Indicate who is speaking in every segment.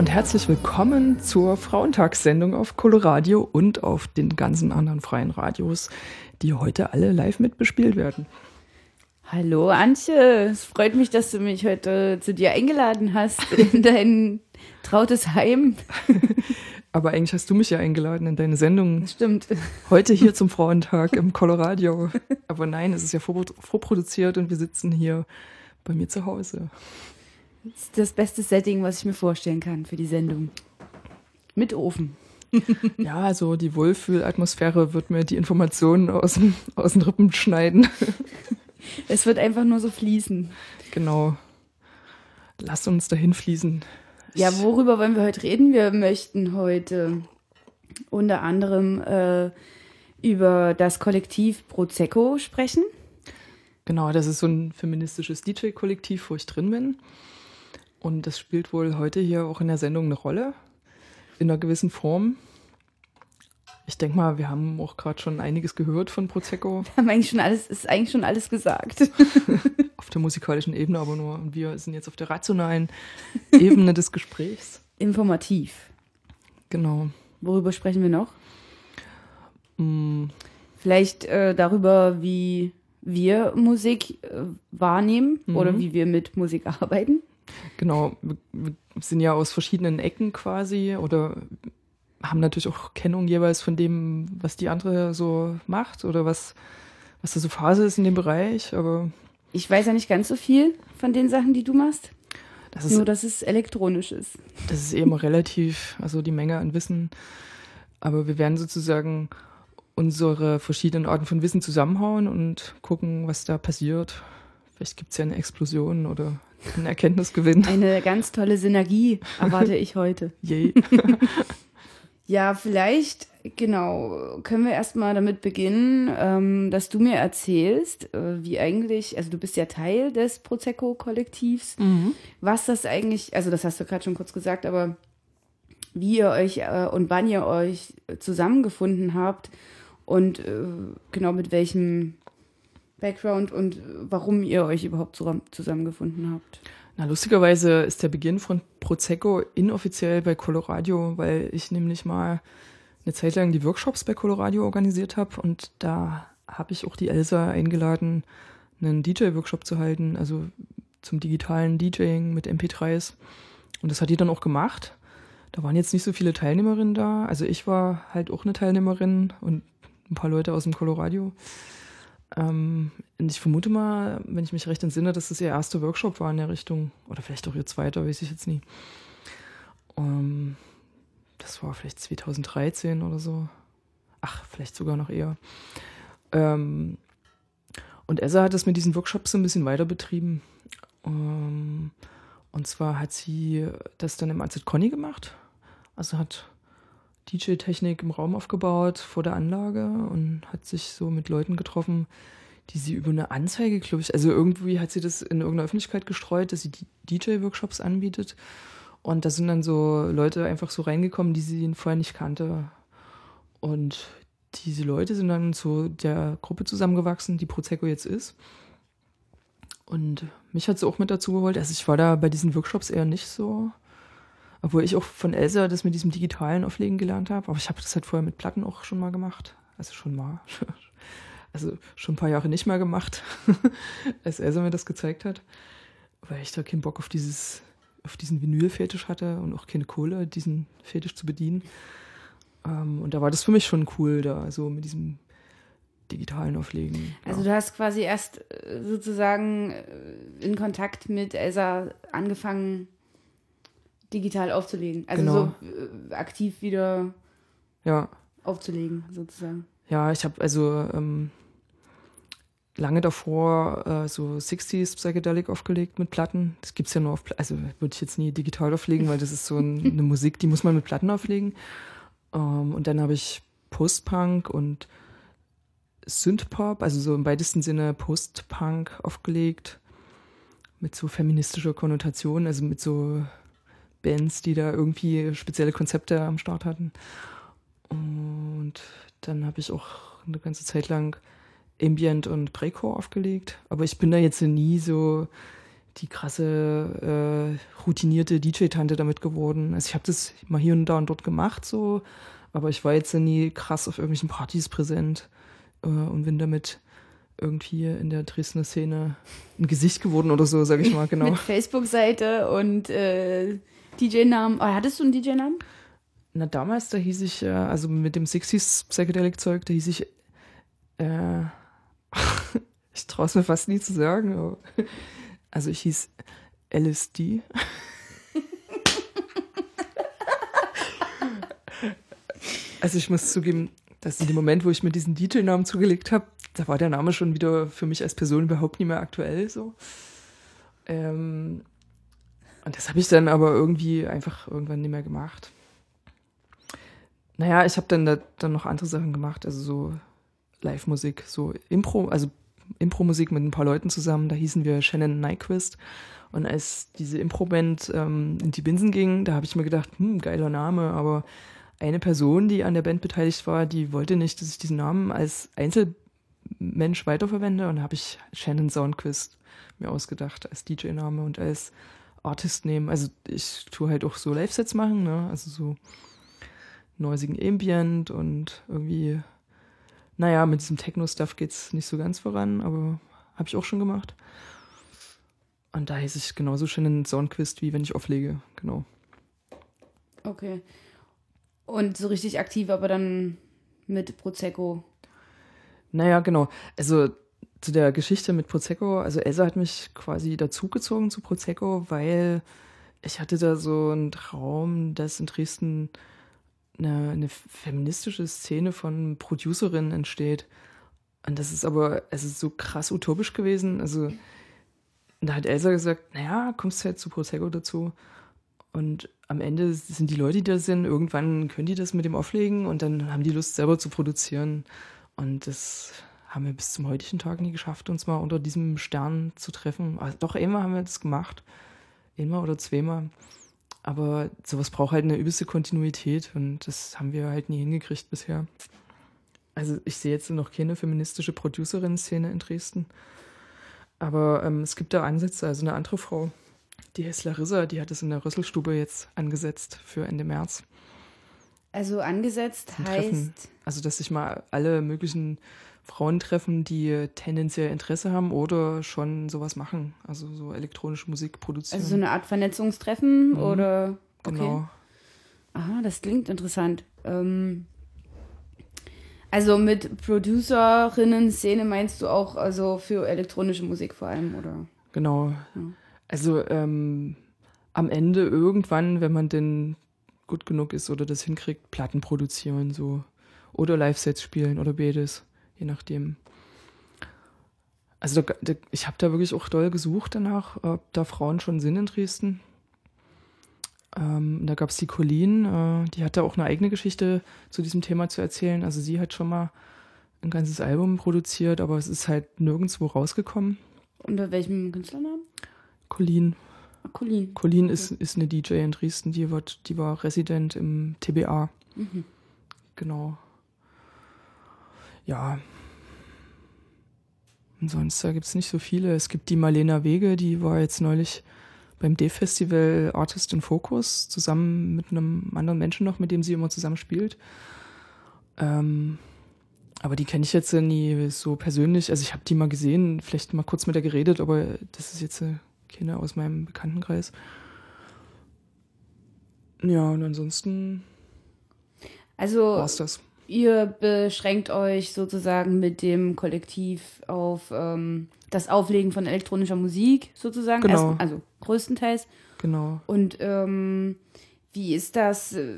Speaker 1: Und herzlich willkommen zur Frauentagssendung auf Coloradio und auf den ganzen anderen freien Radios, die heute alle live mitbespielt werden.
Speaker 2: Hallo Antje, es freut mich, dass du mich heute zu dir eingeladen hast in dein trautes Heim.
Speaker 1: Aber eigentlich hast du mich ja eingeladen in deine Sendung.
Speaker 2: Stimmt.
Speaker 1: Heute hier zum Frauentag im Coloradio. Aber nein, es ist ja vorproduziert und wir sitzen hier bei mir zu Hause.
Speaker 2: Das ist das beste Setting, was ich mir vorstellen kann für die Sendung. Mit Ofen.
Speaker 1: ja, also die Wohlfühlatmosphäre wird mir die Informationen aus, aus den Rippen schneiden.
Speaker 2: Es wird einfach nur so fließen.
Speaker 1: Genau. Lass uns dahin fließen.
Speaker 2: Ja, worüber wollen wir heute reden? Wir möchten heute unter anderem äh, über das Kollektiv Prosecco sprechen.
Speaker 1: Genau, das ist so ein feministisches DJ-Kollektiv, wo ich drin bin. Und das spielt wohl heute hier auch in der Sendung eine Rolle, in einer gewissen Form. Ich denke mal, wir haben auch gerade schon einiges gehört von Prosecco.
Speaker 2: Wir haben eigentlich schon alles, ist eigentlich schon alles gesagt.
Speaker 1: auf der musikalischen Ebene aber nur. Und wir sind jetzt auf der rationalen Ebene des Gesprächs.
Speaker 2: Informativ.
Speaker 1: Genau.
Speaker 2: Worüber sprechen wir noch?
Speaker 1: Mm.
Speaker 2: Vielleicht äh, darüber, wie wir Musik äh, wahrnehmen mhm. oder wie wir mit Musik arbeiten.
Speaker 1: Genau, wir, sind ja aus verschiedenen Ecken quasi oder haben natürlich auch Kennung jeweils von dem, was die andere so macht oder was, was da so Phase ist in dem Bereich, aber.
Speaker 2: Ich weiß ja nicht ganz so viel von den Sachen, die du machst. Das ist, Nur, dass es elektronisch ist.
Speaker 1: Das ist eben relativ, also die Menge an Wissen. Aber wir werden sozusagen unsere verschiedenen Arten von Wissen zusammenhauen und gucken, was da passiert. Vielleicht gibt es ja eine Explosion oder einen Erkenntnisgewinn.
Speaker 2: Eine ganz tolle Synergie erwarte ich heute.
Speaker 1: Yay.
Speaker 2: Ja, vielleicht, genau, können wir erstmal damit beginnen, ähm, dass du mir erzählst, äh, wie eigentlich, also du bist ja Teil des Prosecco-Kollektivs, mhm. was das eigentlich, also das hast du gerade schon kurz gesagt, aber wie ihr euch äh, und wann ihr euch zusammengefunden habt und äh, genau mit welchem Background und warum ihr euch überhaupt zusammengefunden habt.
Speaker 1: Na, lustigerweise ist der Beginn von Prosecco inoffiziell bei Coloradio, weil ich nämlich mal eine Zeit lang die Workshops bei Coloradio organisiert habe und da habe ich auch die Elsa eingeladen, einen DJ-Workshop zu halten, also zum digitalen DJing mit MP3s. Und das hat die dann auch gemacht. Da waren jetzt nicht so viele Teilnehmerinnen da. Also ich war halt auch eine Teilnehmerin und ein paar Leute aus dem Coloradio. Ähm, ich vermute mal, wenn ich mich recht entsinne, dass das ihr erster Workshop war in der Richtung. Oder vielleicht auch ihr zweiter, weiß ich jetzt nie. Ähm, das war vielleicht 2013 oder so. Ach, vielleicht sogar noch eher. Ähm, und Essa hat das mit diesen Workshops so ein bisschen weiter betrieben. Ähm, und zwar hat sie das dann im AZ Conny gemacht. Also hat DJ-Technik im Raum aufgebaut vor der Anlage und hat sich so mit Leuten getroffen, die sie über eine Anzeige, glaube ich, also irgendwie hat sie das in irgendeiner Öffentlichkeit gestreut, dass sie DJ-Workshops anbietet. Und da sind dann so Leute einfach so reingekommen, die sie vorher nicht kannte. Und diese Leute sind dann zu der Gruppe zusammengewachsen, die Prosecco jetzt ist. Und mich hat sie auch mit dazu geholt. Also ich war da bei diesen Workshops eher nicht so obwohl ich auch von Elsa das mit diesem digitalen Auflegen gelernt habe. Aber ich habe das halt vorher mit Platten auch schon mal gemacht. Also schon mal. Also schon ein paar Jahre nicht mehr gemacht, als Elsa mir das gezeigt hat. Weil ich da keinen Bock auf dieses, auf diesen Vinyl-Fetisch hatte und auch keine Kohle, diesen Fetisch zu bedienen. Ähm, und da war das für mich schon cool, da so mit diesem digitalen Auflegen.
Speaker 2: Also du hast quasi erst äh, sozusagen äh, in Kontakt mit Elsa angefangen, digital aufzulegen. Also genau. so äh, aktiv wieder
Speaker 1: ja.
Speaker 2: aufzulegen, sozusagen.
Speaker 1: Ja, ich habe also ähm, lange davor äh, so 60s Psychedelic aufgelegt mit Platten. Das gibt es ja nur auf, also würde ich jetzt nie digital auflegen, weil das ist so ein, eine Musik, die muss man mit Platten auflegen. Ähm, und dann habe ich Post-Punk und Synthpop, also so im weitesten Sinne Post-Punk aufgelegt mit so feministischer Konnotation, also mit so Bands, die da irgendwie spezielle Konzepte am Start hatten. Und dann habe ich auch eine ganze Zeit lang Ambient und Breakcore aufgelegt. Aber ich bin da jetzt nie so die krasse, äh, routinierte DJ-Tante damit geworden. Also ich habe das mal hier und da und dort gemacht, so, aber ich war jetzt nie krass auf irgendwelchen Partys präsent äh, und bin damit irgendwie in der Dresdner Szene ein Gesicht geworden oder so, sag ich mal, genau.
Speaker 2: Mit Facebook-Seite und äh, DJ-Namen. Oh, hattest du einen DJ-Namen?
Speaker 1: Na, damals, da hieß ich, äh, also mit dem 60s Psychedelic-Zeug, da hieß ich, äh, ich traue es mir fast nie zu sagen, also ich hieß LSD. also ich muss zugeben, dass in dem Moment, wo ich mir diesen DJ-Namen zugelegt habe, da war der Name schon wieder für mich als Person überhaupt nicht mehr aktuell so. Ähm, und das habe ich dann aber irgendwie einfach irgendwann nicht mehr gemacht. Naja, ich habe dann da, dann noch andere Sachen gemacht, also so Live-Musik, so Impro, also Impro-Musik mit ein paar Leuten zusammen. Da hießen wir Shannon Nyquist. Und als diese Impro-Band ähm, in die Binsen ging, da habe ich mir gedacht, hm, geiler Name, aber eine Person, die an der Band beteiligt war, die wollte nicht, dass ich diesen Namen als Einzelmensch weiterverwende. Und da habe ich Shannon Soundquist mir ausgedacht als DJ-Name und als Artist-Name. Also ich tue halt auch so Live-Sets machen, ne? Also so noisigen Ambient und irgendwie, naja, mit diesem Techno-Stuff geht es nicht so ganz voran, aber habe ich auch schon gemacht. Und da hieß ich genauso schön in Soundquist, wie wenn ich auflege, genau.
Speaker 2: Okay. Und so richtig aktiv, aber dann mit Prosecco.
Speaker 1: Naja, genau. Also zu der Geschichte mit Prosecco, also Elsa hat mich quasi dazugezogen zu Prosecco, weil ich hatte da so einen Traum, dass in Dresden eine, eine feministische Szene von Producerinnen entsteht. Und das ist aber, es ist so krass utopisch gewesen. Also, da hat Elsa gesagt, naja, kommst du halt zu Prosecco dazu. Und am Ende sind die Leute, die da sind, irgendwann können die das mit dem auflegen und dann haben die Lust, selber zu produzieren. Und das haben wir bis zum heutigen Tag nie geschafft, uns mal unter diesem Stern zu treffen. Also doch, einmal haben wir das gemacht. Einmal oder zweimal. Aber sowas braucht halt eine übelste Kontinuität und das haben wir halt nie hingekriegt bisher. Also ich sehe jetzt noch keine feministische Producerin-Szene in Dresden. Aber ähm, es gibt da Ansätze. Also eine andere Frau, die heißt Larissa, die hat es in der Rüsselstube jetzt angesetzt für Ende März.
Speaker 2: Also angesetzt heißt.
Speaker 1: Also dass sich mal alle möglichen Frauen treffen, die tendenziell Interesse haben oder schon sowas machen, also so elektronische Musik produzieren.
Speaker 2: Also so eine Art Vernetzungstreffen mhm. oder
Speaker 1: okay. Genau.
Speaker 2: Aha, das klingt interessant. Ähm, also mit Producerinnen-Szene meinst du auch also für elektronische Musik vor allem, oder?
Speaker 1: Genau. Ja. Also ähm, am Ende irgendwann, wenn man denn gut genug ist oder das hinkriegt, Platten produzieren so oder Live-Sets spielen oder beides je nachdem. Also da, da, ich habe da wirklich auch doll gesucht danach, ob da Frauen schon sind in Dresden. Ähm, da gab es die Colleen, äh, die hatte auch eine eigene Geschichte zu diesem Thema zu erzählen. Also sie hat schon mal ein ganzes Album produziert, aber es ist halt nirgendwo rausgekommen.
Speaker 2: Unter welchem Künstlernamen?
Speaker 1: Colleen.
Speaker 2: Ah, Colleen.
Speaker 1: Colleen okay. ist, ist eine DJ in Dresden, die, wird, die war Resident im TBA. Mhm. Genau ja, und sonst da gibt es nicht so viele. Es gibt die Marlena Wege, die war jetzt neulich beim D-Festival Artist in Focus, zusammen mit einem anderen Menschen noch, mit dem sie immer zusammen spielt. Ähm, aber die kenne ich jetzt nie so persönlich. Also ich habe die mal gesehen, vielleicht mal kurz mit der geredet, aber das ist jetzt keine aus meinem Bekanntenkreis. Ja, und ansonsten
Speaker 2: also
Speaker 1: war's das
Speaker 2: ihr beschränkt euch sozusagen mit dem Kollektiv auf ähm, das Auflegen von elektronischer Musik sozusagen.
Speaker 1: Genau.
Speaker 2: Erst, also größtenteils.
Speaker 1: Genau.
Speaker 2: Und ähm, wie ist das? Äh,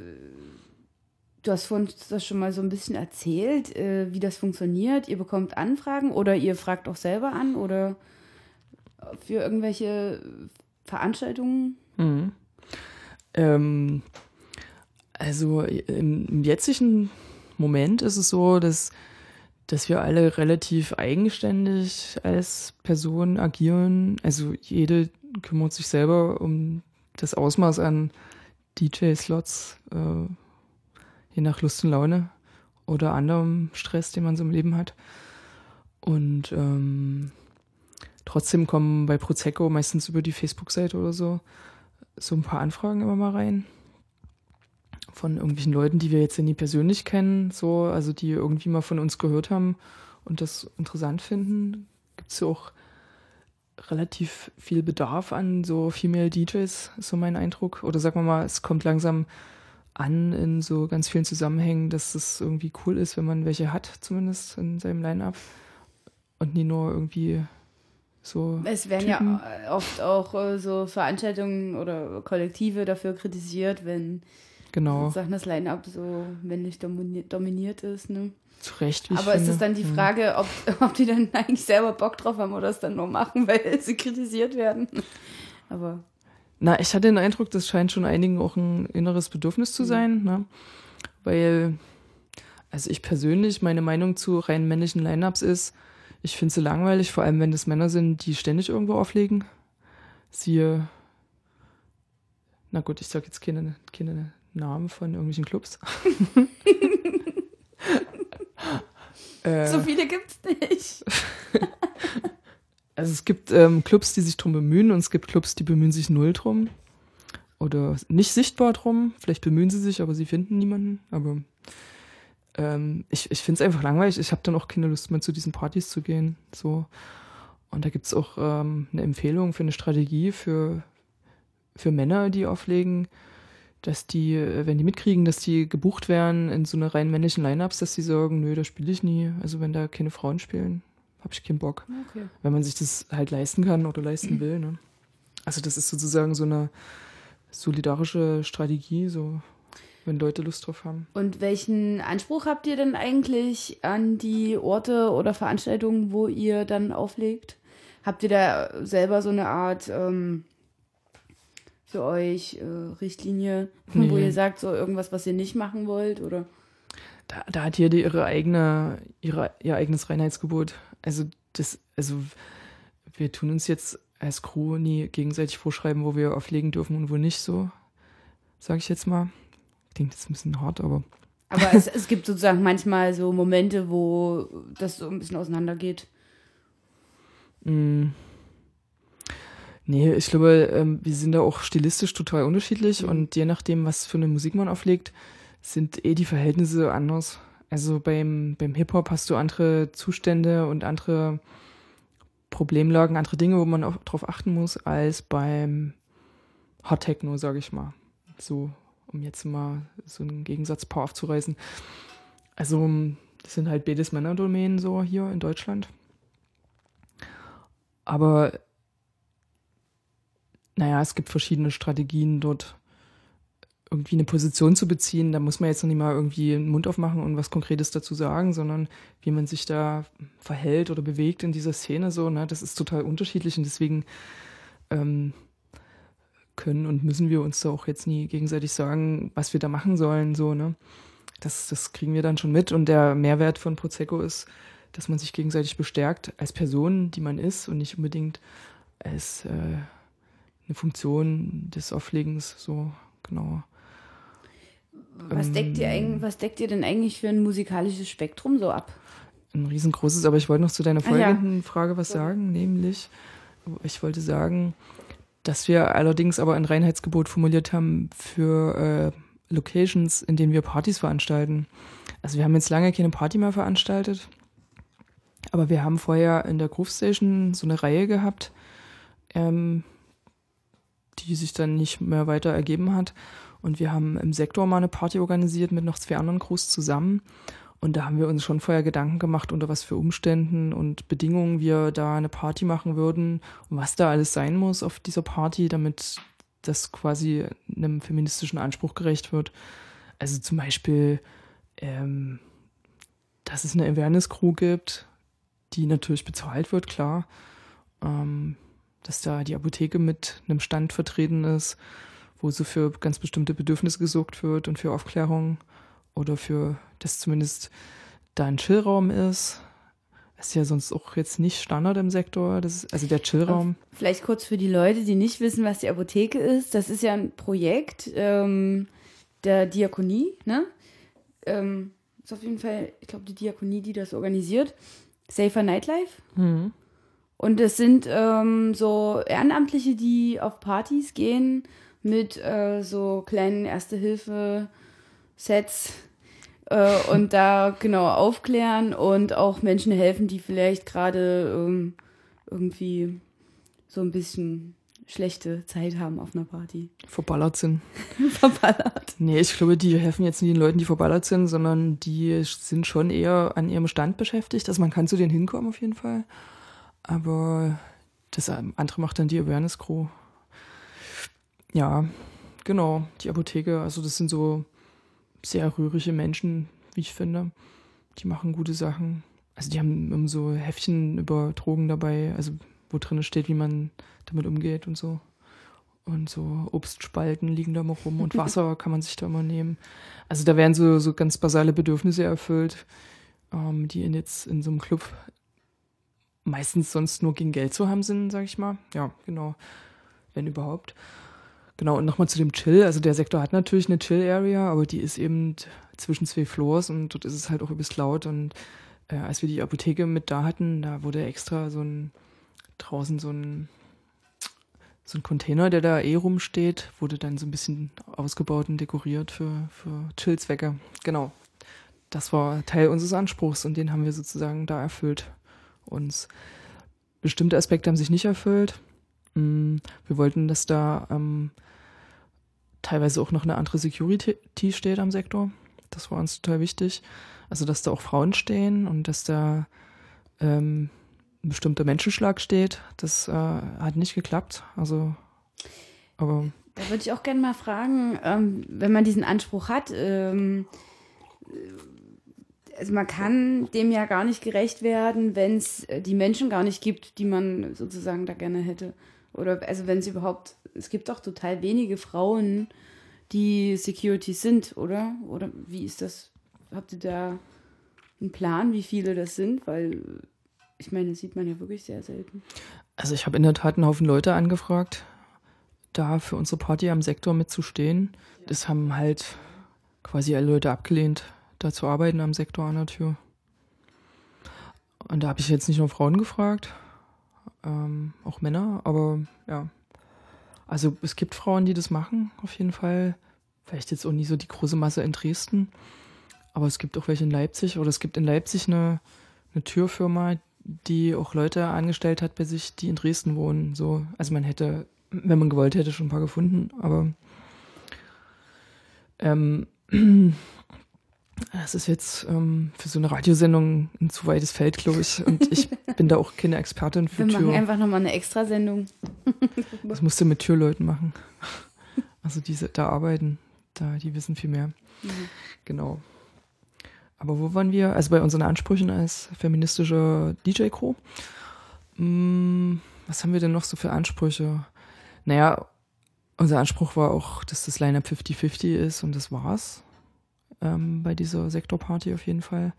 Speaker 2: du hast vorhin das schon mal so ein bisschen erzählt, äh, wie das funktioniert. Ihr bekommt Anfragen oder ihr fragt auch selber an oder für irgendwelche Veranstaltungen?
Speaker 1: Mhm. Ähm, also im, im jetzigen Moment ist es so, dass, dass wir alle relativ eigenständig als Person agieren. Also jede kümmert sich selber um das Ausmaß an DJ-Slots, äh, je nach Lust und Laune oder anderem Stress, den man so im Leben hat. Und ähm, trotzdem kommen bei Prosecco meistens über die Facebook-Seite oder so so ein paar Anfragen immer mal rein von irgendwelchen Leuten, die wir jetzt nie persönlich kennen, so, also die irgendwie mal von uns gehört haben und das interessant finden. Gibt es ja auch relativ viel Bedarf an so Female DJs, ist so mein Eindruck. Oder sagen wir mal, es kommt langsam an in so ganz vielen Zusammenhängen, dass es irgendwie cool ist, wenn man welche hat, zumindest in seinem Line-Up. Und nie nur irgendwie so.
Speaker 2: Es werden Typen. ja oft auch äh, so Veranstaltungen oder Kollektive dafür kritisiert, wenn
Speaker 1: genau.
Speaker 2: Sachen das Line-Up so männlich dominiert ist. Ne?
Speaker 1: Zu Recht,
Speaker 2: wie Aber ist es dann die hm. Frage, ob, ob die dann eigentlich selber Bock drauf haben oder es dann nur machen, weil sie kritisiert werden. Aber.
Speaker 1: Na, ich hatte den Eindruck, das scheint schon einigen auch ein inneres Bedürfnis zu mhm. sein, ne? Weil, also ich persönlich, meine Meinung zu rein männlichen Lineups ist, ich finde sie langweilig, vor allem wenn das Männer sind, die ständig irgendwo auflegen. Siehe, na gut, ich sag jetzt keine, keine Namen von irgendwelchen Clubs.
Speaker 2: äh, so viele gibt's nicht.
Speaker 1: also es gibt ähm, Clubs, die sich drum bemühen und es gibt Clubs, die bemühen sich null drum. Oder nicht sichtbar drum. Vielleicht bemühen sie sich, aber sie finden niemanden. Aber ähm, ich, ich finde es einfach langweilig. Ich habe dann auch keine Lust mehr zu diesen Partys zu gehen. So. Und da gibt es auch ähm, eine Empfehlung für eine Strategie für, für Männer, die auflegen dass die, äh, wenn die mitkriegen, dass die gebucht werden in so eine rein männlichen Lineups, dass die sagen, nö, da spiele ich nie. Also wenn da keine Frauen spielen, habe ich keinen Bock. Okay. Wenn man sich das halt leisten kann oder leisten will. Ne? Also das ist sozusagen so eine solidarische Strategie, so wenn Leute Lust drauf haben.
Speaker 2: Und welchen Anspruch habt ihr denn eigentlich an die Orte oder Veranstaltungen, wo ihr dann auflegt? Habt ihr da selber so eine Art ähm, für euch äh, Richtlinie, nee. wo ihr sagt, so irgendwas, was ihr nicht machen wollt? Oder?
Speaker 1: Da, da hat jede ihre eigene, ihre, ihr eigenes Reinheitsgebot. Also das, also wir tun uns jetzt als Crew nie gegenseitig vorschreiben, wo wir auflegen dürfen und wo nicht so, sage ich jetzt mal. Klingt jetzt ein bisschen hart, aber.
Speaker 2: Aber es, es gibt sozusagen manchmal so Momente, wo das so ein bisschen auseinandergeht.
Speaker 1: Mm. Nee, ich glaube, ähm, wir sind da auch stilistisch total unterschiedlich mhm. und je nachdem, was für eine Musik man auflegt, sind eh die Verhältnisse anders. Also beim, beim Hip-Hop hast du andere Zustände und andere Problemlagen, andere Dinge, wo man auch drauf achten muss, als beim Hard Techno, sage ich mal. So, um jetzt mal so einen Gegensatzpaar aufzureißen. Also, das sind halt beides Männerdomänen so hier in Deutschland. Aber naja, es gibt verschiedene Strategien dort irgendwie eine Position zu beziehen. Da muss man jetzt noch nicht mal irgendwie den Mund aufmachen und was Konkretes dazu sagen, sondern wie man sich da verhält oder bewegt in dieser Szene so, ne, das ist total unterschiedlich und deswegen ähm, können und müssen wir uns da auch jetzt nie gegenseitig sagen, was wir da machen sollen, so, ne. Das, das kriegen wir dann schon mit und der Mehrwert von Prosecco ist, dass man sich gegenseitig bestärkt als Person, die man ist und nicht unbedingt als äh, eine Funktion des Auflegens, so genau.
Speaker 2: Was, ähm, deckt ihr was deckt ihr denn eigentlich für ein musikalisches Spektrum so ab?
Speaker 1: Ein riesengroßes, aber ich wollte noch zu deiner folgenden ja. Frage was sagen, nämlich, ich wollte sagen, dass wir allerdings aber ein Reinheitsgebot formuliert haben für äh, Locations, in denen wir Partys veranstalten. Also wir haben jetzt lange keine Party mehr veranstaltet, aber wir haben vorher in der Groove Station so eine Reihe gehabt, ähm, die sich dann nicht mehr weiter ergeben hat. Und wir haben im Sektor mal eine Party organisiert mit noch zwei anderen Crews zusammen. Und da haben wir uns schon vorher Gedanken gemacht, unter was für Umständen und Bedingungen wir da eine Party machen würden und was da alles sein muss auf dieser Party, damit das quasi einem feministischen Anspruch gerecht wird. Also zum Beispiel, ähm, dass es eine Awareness-Crew gibt, die natürlich bezahlt wird, klar. Ähm, dass da die Apotheke mit einem Stand vertreten ist, wo so für ganz bestimmte Bedürfnisse gesorgt wird und für Aufklärung oder für, dass zumindest da ein Chillraum ist. Das ist ja sonst auch jetzt nicht Standard im Sektor, das ist also der Chillraum.
Speaker 2: Vielleicht kurz für die Leute, die nicht wissen, was die Apotheke ist. Das ist ja ein Projekt ähm, der Diakonie, ne? Ähm, ist auf jeden Fall, ich glaube, die Diakonie, die das organisiert. Safer Nightlife. Mhm. Und es sind ähm, so Ehrenamtliche, die auf Partys gehen mit äh, so kleinen Erste-Hilfe-Sets äh, und da genau aufklären und auch Menschen helfen, die vielleicht gerade ähm, irgendwie so ein bisschen schlechte Zeit haben auf einer Party.
Speaker 1: Verballert sind.
Speaker 2: Verballert.
Speaker 1: Nee, ich glaube, die helfen jetzt nicht den Leuten, die verballert sind, sondern die sind schon eher an ihrem Stand beschäftigt. Also man kann zu denen hinkommen auf jeden Fall. Aber das andere macht dann die Awareness Crew. Ja, genau, die Apotheke. Also das sind so sehr rührige Menschen, wie ich finde. Die machen gute Sachen. Also die haben so Heftchen über Drogen dabei, also wo drin steht, wie man damit umgeht und so. Und so Obstspalten liegen da immer rum und Wasser kann man sich da immer nehmen. Also da werden so, so ganz basale Bedürfnisse erfüllt, ähm, die in jetzt in so einem Club meistens sonst nur gegen Geld zu haben sind, sag ich mal. Ja, genau. Wenn überhaupt. Genau, und nochmal zu dem Chill. Also der Sektor hat natürlich eine Chill-Area, aber die ist eben zwischen zwei Floors und dort ist es halt auch übelst laut. Und äh, als wir die Apotheke mit da hatten, da wurde extra so ein draußen so ein so ein Container, der da eh rumsteht, wurde dann so ein bisschen ausgebaut und dekoriert für, für Chill-Zwecke. Genau. Das war Teil unseres Anspruchs und den haben wir sozusagen da erfüllt. Uns bestimmte Aspekte haben sich nicht erfüllt. Mm, wir wollten, dass da ähm, teilweise auch noch eine andere Security steht am Sektor. Das war uns total wichtig. Also, dass da auch Frauen stehen und dass da ähm, ein bestimmter Menschenschlag steht. Das äh, hat nicht geklappt. Also, aber.
Speaker 2: Da würde ich auch gerne mal fragen, ähm, wenn man diesen Anspruch hat, ähm, also man kann dem ja gar nicht gerecht werden, wenn es äh, die Menschen gar nicht gibt, die man sozusagen da gerne hätte. Oder also wenn es überhaupt, es gibt doch total wenige Frauen, die Security sind, oder? Oder wie ist das? Habt ihr da einen Plan, wie viele das sind? Weil ich meine, das sieht man ja wirklich sehr selten.
Speaker 1: Also ich habe in der Tat einen Haufen Leute angefragt, da für unsere Party am Sektor mitzustehen. Das haben halt quasi alle Leute abgelehnt, da zu arbeiten am Sektor an der Tür. Und da habe ich jetzt nicht nur Frauen gefragt, ähm, auch Männer, aber ja. Also es gibt Frauen, die das machen, auf jeden Fall. Vielleicht jetzt auch nie so die große Masse in Dresden, aber es gibt auch welche in Leipzig oder es gibt in Leipzig eine, eine Türfirma, die auch Leute angestellt hat bei sich, die in Dresden wohnen. So, also man hätte, wenn man gewollt hätte, schon ein paar gefunden, aber ähm, das ist jetzt ähm, für so eine Radiosendung ein zu weites Feld, glaube ich. Und ich bin da auch keine Expertin für
Speaker 2: Wir Tür. machen einfach nochmal eine Extrasendung.
Speaker 1: das musst du mit Türleuten machen. Also diese da arbeiten, da die wissen viel mehr. Mhm. Genau. Aber wo waren wir? Also bei unseren Ansprüchen als feministische DJ-Crew. Hm, was haben wir denn noch so für Ansprüche? Naja, unser Anspruch war auch, dass das Line-Up 50-50 ist und das war's. Ähm, bei dieser Sektorparty auf jeden Fall.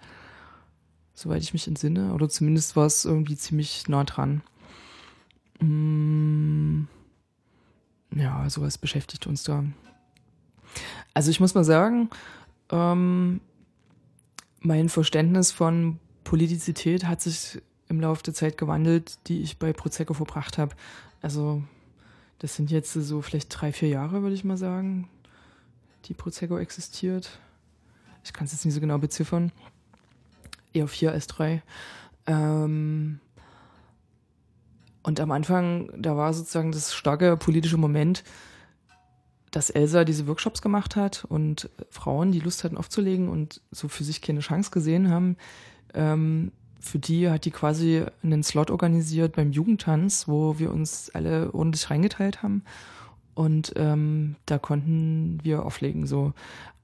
Speaker 1: Soweit ich mich entsinne. Oder zumindest war es irgendwie ziemlich nah dran. Hm, ja, sowas beschäftigt uns da. Also ich muss mal sagen, ähm, mein Verständnis von Politizität hat sich im Laufe der Zeit gewandelt, die ich bei Prosecco verbracht habe. Also das sind jetzt so vielleicht drei, vier Jahre, würde ich mal sagen, die Prosecco existiert. Ich kann es jetzt nicht so genau beziffern. Eher vier als drei. Ähm und am Anfang, da war sozusagen das starke politische Moment, dass Elsa diese Workshops gemacht hat und Frauen, die Lust hatten aufzulegen und so für sich keine Chance gesehen haben, ähm, für die hat die quasi einen Slot organisiert beim Jugendtanz, wo wir uns alle ordentlich reingeteilt haben. Und ähm, da konnten wir auflegen so.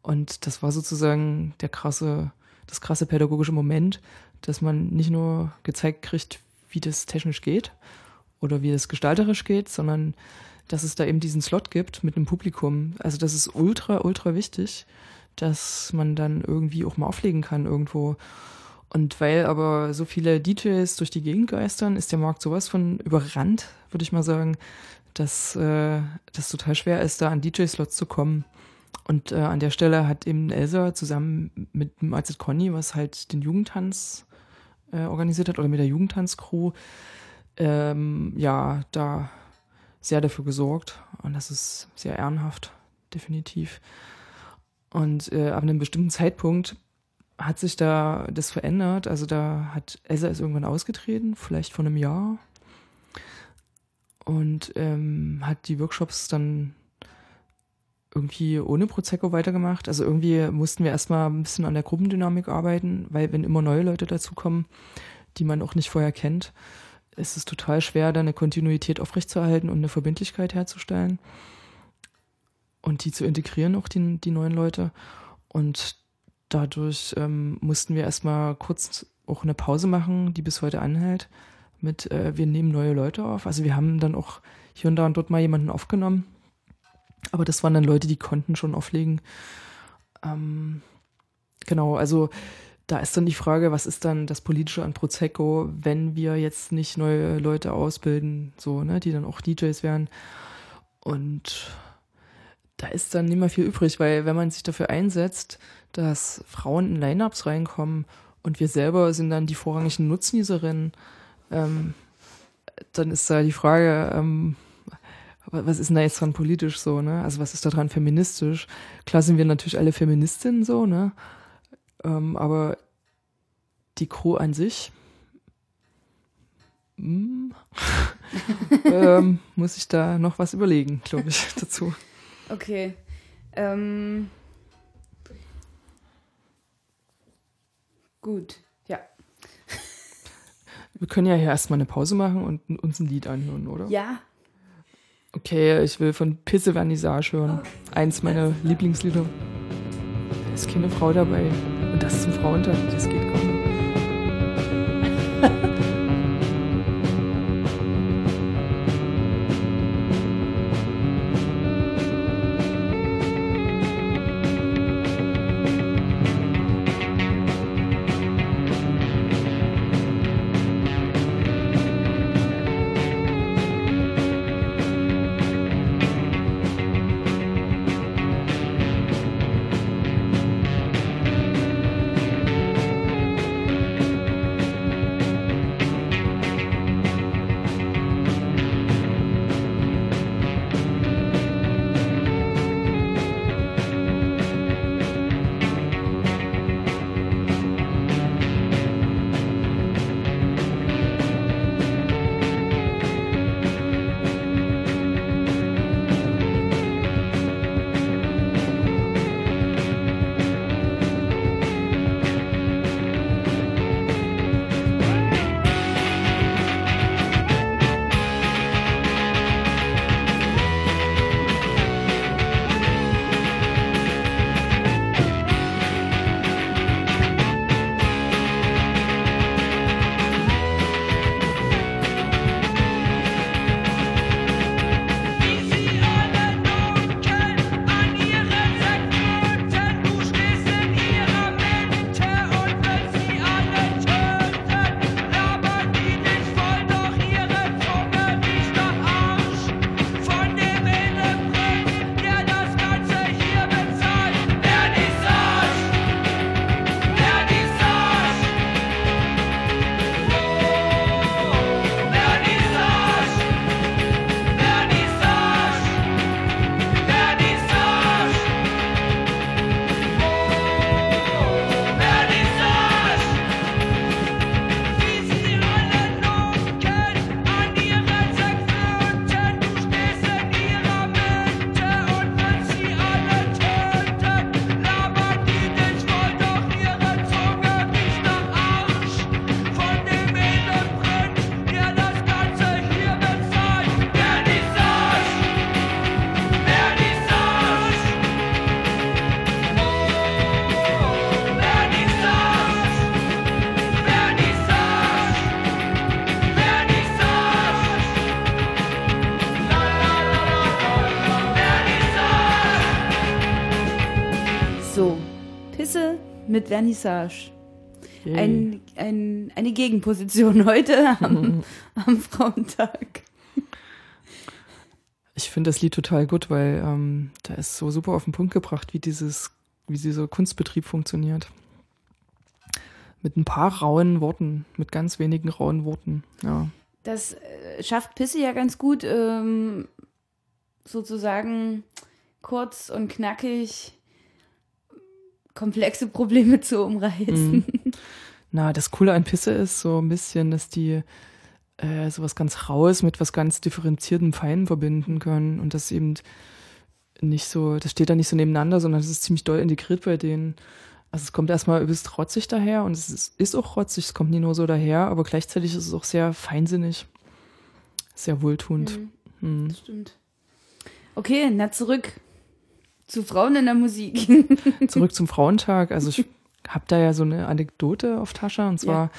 Speaker 1: Und das war sozusagen der krasse, das krasse pädagogische Moment, dass man nicht nur gezeigt kriegt, wie das technisch geht oder wie es gestalterisch geht, sondern dass es da eben diesen Slot gibt mit einem Publikum. Also das ist ultra, ultra wichtig, dass man dann irgendwie auch mal auflegen kann irgendwo. Und weil aber so viele DJs durch die Gegend geistern, ist der Markt sowas von überrannt, würde ich mal sagen, dass äh, das total schwer ist, da an DJ-Slots zu kommen. Und äh, an der Stelle hat eben Elsa zusammen mit dem AZ Conny, was halt den Jugendtanz äh, organisiert hat, oder mit der Jugendtanz-Crew, ähm, ja, da sehr dafür gesorgt. Und das ist sehr ehrenhaft, definitiv. Und äh, ab einem bestimmten Zeitpunkt hat sich da das verändert. Also da hat Elsa ist irgendwann ausgetreten, vielleicht vor einem Jahr. Und ähm, hat die Workshops dann irgendwie ohne Prosecco weitergemacht. Also irgendwie mussten wir erstmal ein bisschen an der Gruppendynamik arbeiten, weil wenn immer neue Leute dazukommen, die man auch nicht vorher kennt, ist es total schwer, da eine Kontinuität aufrechtzuerhalten und eine Verbindlichkeit herzustellen und die zu integrieren, auch die, die neuen Leute. Und dadurch ähm, mussten wir erstmal kurz auch eine Pause machen, die bis heute anhält, mit äh, wir nehmen neue Leute auf. Also wir haben dann auch hier und da und dort mal jemanden aufgenommen. Aber das waren dann Leute, die konnten schon auflegen. Ähm, genau, also da ist dann die Frage, was ist dann das Politische an Prosecco, wenn wir jetzt nicht neue Leute ausbilden, so, ne, die dann auch DJs wären. Und da ist dann nicht mehr viel übrig, weil wenn man sich dafür einsetzt, dass Frauen in Lineups reinkommen und wir selber sind dann die vorrangigen Nutznießerinnen, ähm, dann ist da die Frage, ähm, was ist denn da jetzt dran politisch so, ne? Also was ist da dran feministisch? Klar sind wir natürlich alle Feministinnen so, ne? Ähm, aber die Crew an sich mm, ähm, muss ich da noch was überlegen, glaube ich, dazu.
Speaker 2: Okay. Ähm, gut, ja.
Speaker 1: Wir können ja hier erstmal eine Pause machen und uns ein Lied anhören, oder?
Speaker 2: Ja.
Speaker 1: Okay, ich will von Pisse Vernissage hören. Eins meiner Lieblingslieder. Da ist keine Frau dabei. Und das zum Frauentag, das geht gar
Speaker 2: mit Vernissage. Ein, ein, eine Gegenposition heute am, am Frauentag.
Speaker 1: Ich finde das Lied total gut, weil ähm, da ist so super auf den Punkt gebracht, wie dieses, wie dieser Kunstbetrieb funktioniert. Mit ein paar rauen Worten, mit ganz wenigen rauen Worten, ja.
Speaker 2: das äh, schafft Pisse ja ganz gut, ähm, sozusagen kurz und knackig komplexe Probleme zu umreißen. Mhm.
Speaker 1: Na, das Coole an Pisse ist so ein bisschen, dass die äh, sowas ganz Raues mit was ganz differenziertem Feinen verbinden können und das eben nicht so, das steht da nicht so nebeneinander, sondern es ist ziemlich doll integriert bei denen. Also es kommt erstmal übelst rotzig daher und es ist, ist auch rotzig, es kommt nie nur so daher, aber gleichzeitig ist es auch sehr feinsinnig, sehr wohltuend.
Speaker 2: Mhm, mhm. Das stimmt. Okay, na zurück zu Frauen in der Musik.
Speaker 1: zurück zum Frauentag. Also ich habe da ja so eine Anekdote auf Tasche und zwar ja.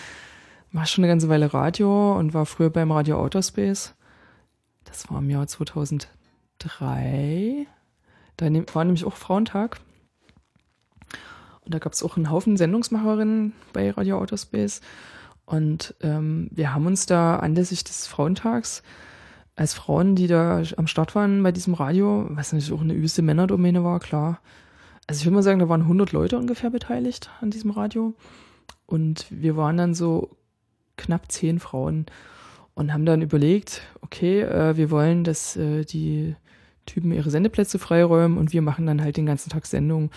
Speaker 1: war schon eine ganze Weile Radio und war früher beim Radio Outerspace. Das war im Jahr 2003. Da war nämlich auch Frauentag. Und da gab es auch einen Haufen Sendungsmacherinnen bei Radio Outerspace. Und ähm, wir haben uns da anlässlich des Frauentags als Frauen, die da am Start waren bei diesem Radio, was natürlich auch eine übelste Männerdomäne war, klar. Also ich würde mal sagen, da waren 100 Leute ungefähr beteiligt an diesem Radio. Und wir waren dann so knapp zehn Frauen und haben dann überlegt, okay, äh, wir wollen, dass äh, die Typen ihre Sendeplätze freiräumen und wir machen dann halt den ganzen Tag Sendung.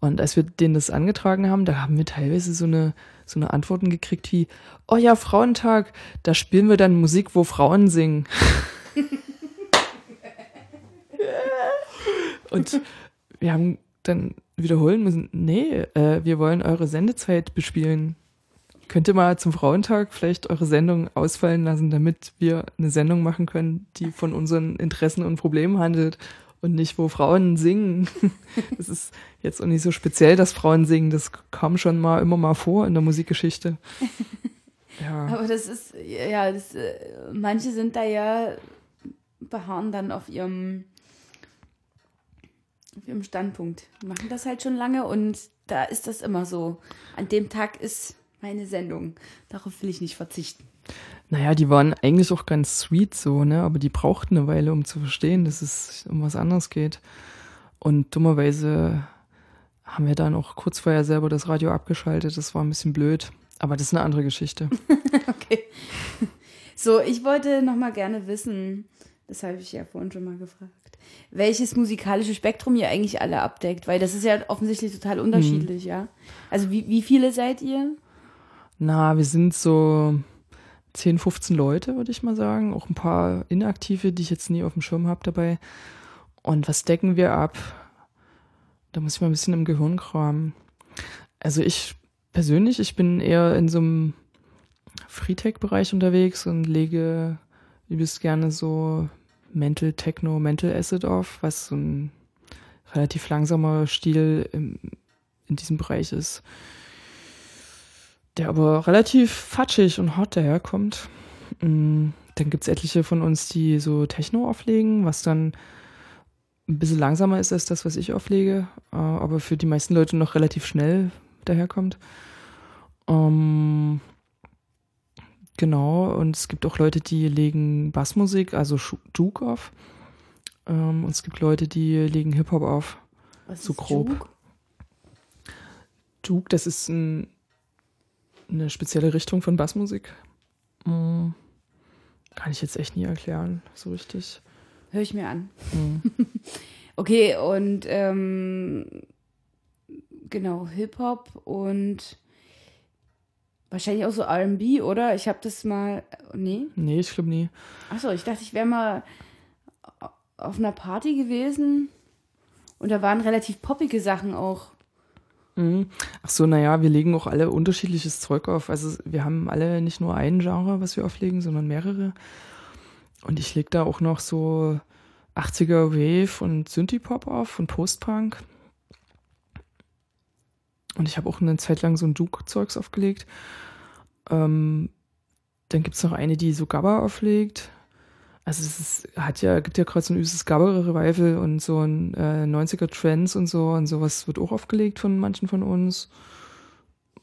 Speaker 1: Und als wir denen das angetragen haben, da haben wir teilweise so eine, so eine Antworten gekriegt wie, oh ja, Frauentag, da spielen wir dann Musik, wo Frauen singen. und wir haben dann wiederholen müssen, nee, äh, wir wollen eure Sendezeit bespielen. Könnt ihr mal zum Frauentag vielleicht eure Sendung ausfallen lassen, damit wir eine Sendung machen können, die von unseren Interessen und Problemen handelt und nicht, wo Frauen singen. Das ist jetzt auch nicht so speziell, dass Frauen singen. Das kam schon mal immer mal vor in der Musikgeschichte.
Speaker 2: Ja. Aber das ist, ja, das, äh, manche sind da ja, beharren dann auf ihrem, auf ihrem Standpunkt. Die machen das halt schon lange und da ist das immer so. An dem Tag ist meine Sendung. Darauf will ich nicht verzichten.
Speaker 1: Naja, die waren eigentlich auch ganz sweet so, ne? Aber die brauchten eine Weile, um zu verstehen, dass es um was anderes geht. Und dummerweise haben wir dann auch kurz vorher selber das Radio abgeschaltet. Das war ein bisschen blöd. Aber das ist eine andere Geschichte.
Speaker 2: okay. So, ich wollte noch mal gerne wissen, das habe ich ja vorhin schon mal gefragt, welches musikalische Spektrum ihr eigentlich alle abdeckt, weil das ist ja offensichtlich total unterschiedlich, hm. ja. Also wie, wie viele seid ihr?
Speaker 1: Na, wir sind so 10, 15 Leute, würde ich mal sagen. Auch ein paar Inaktive, die ich jetzt nie auf dem Schirm habe dabei. Und was decken wir ab? Da muss ich mal ein bisschen im Gehirn kramen. Also ich persönlich, ich bin eher in so einem Freetech-Bereich unterwegs und lege übelst gerne so Mental Techno, Mental Acid auf, was so ein relativ langsamer Stil im, in diesem Bereich ist der aber relativ fatschig und hot daherkommt. Mm, dann gibt es etliche von uns, die so Techno auflegen, was dann ein bisschen langsamer ist als das, was ich auflege, äh, aber für die meisten Leute noch relativ schnell daherkommt. Ähm, genau, und es gibt auch Leute, die legen Bassmusik, also Juke auf. Ähm, und es gibt Leute, die legen Hip-Hop auf. Was so grob. Juke? Juke, das ist ein eine spezielle Richtung von Bassmusik? Hm. Kann ich jetzt echt nie erklären, so richtig.
Speaker 2: Hör ich mir an. Hm. okay, und ähm, genau, Hip-Hop und wahrscheinlich auch so RB, oder? Ich habe das mal. Nee?
Speaker 1: Nee, ich glaube nie.
Speaker 2: Achso, ich dachte, ich wäre mal auf einer Party gewesen und da waren relativ poppige Sachen auch.
Speaker 1: Mhm. Ach so, naja, wir legen auch alle unterschiedliches Zeug auf. Also wir haben alle nicht nur ein Genre, was wir auflegen, sondern mehrere. Und ich lege da auch noch so 80er Wave und Synthie-Pop auf und Post-Punk. Und ich habe auch eine Zeit lang so ein Duke-Zeugs aufgelegt. Ähm, dann gibt es noch eine, die so Gabba auflegt. Also es ist, hat ja, gibt ja gerade so ein übelst Gabber-Revival und so ein äh, 90er Trends und so und sowas wird auch aufgelegt von manchen von uns.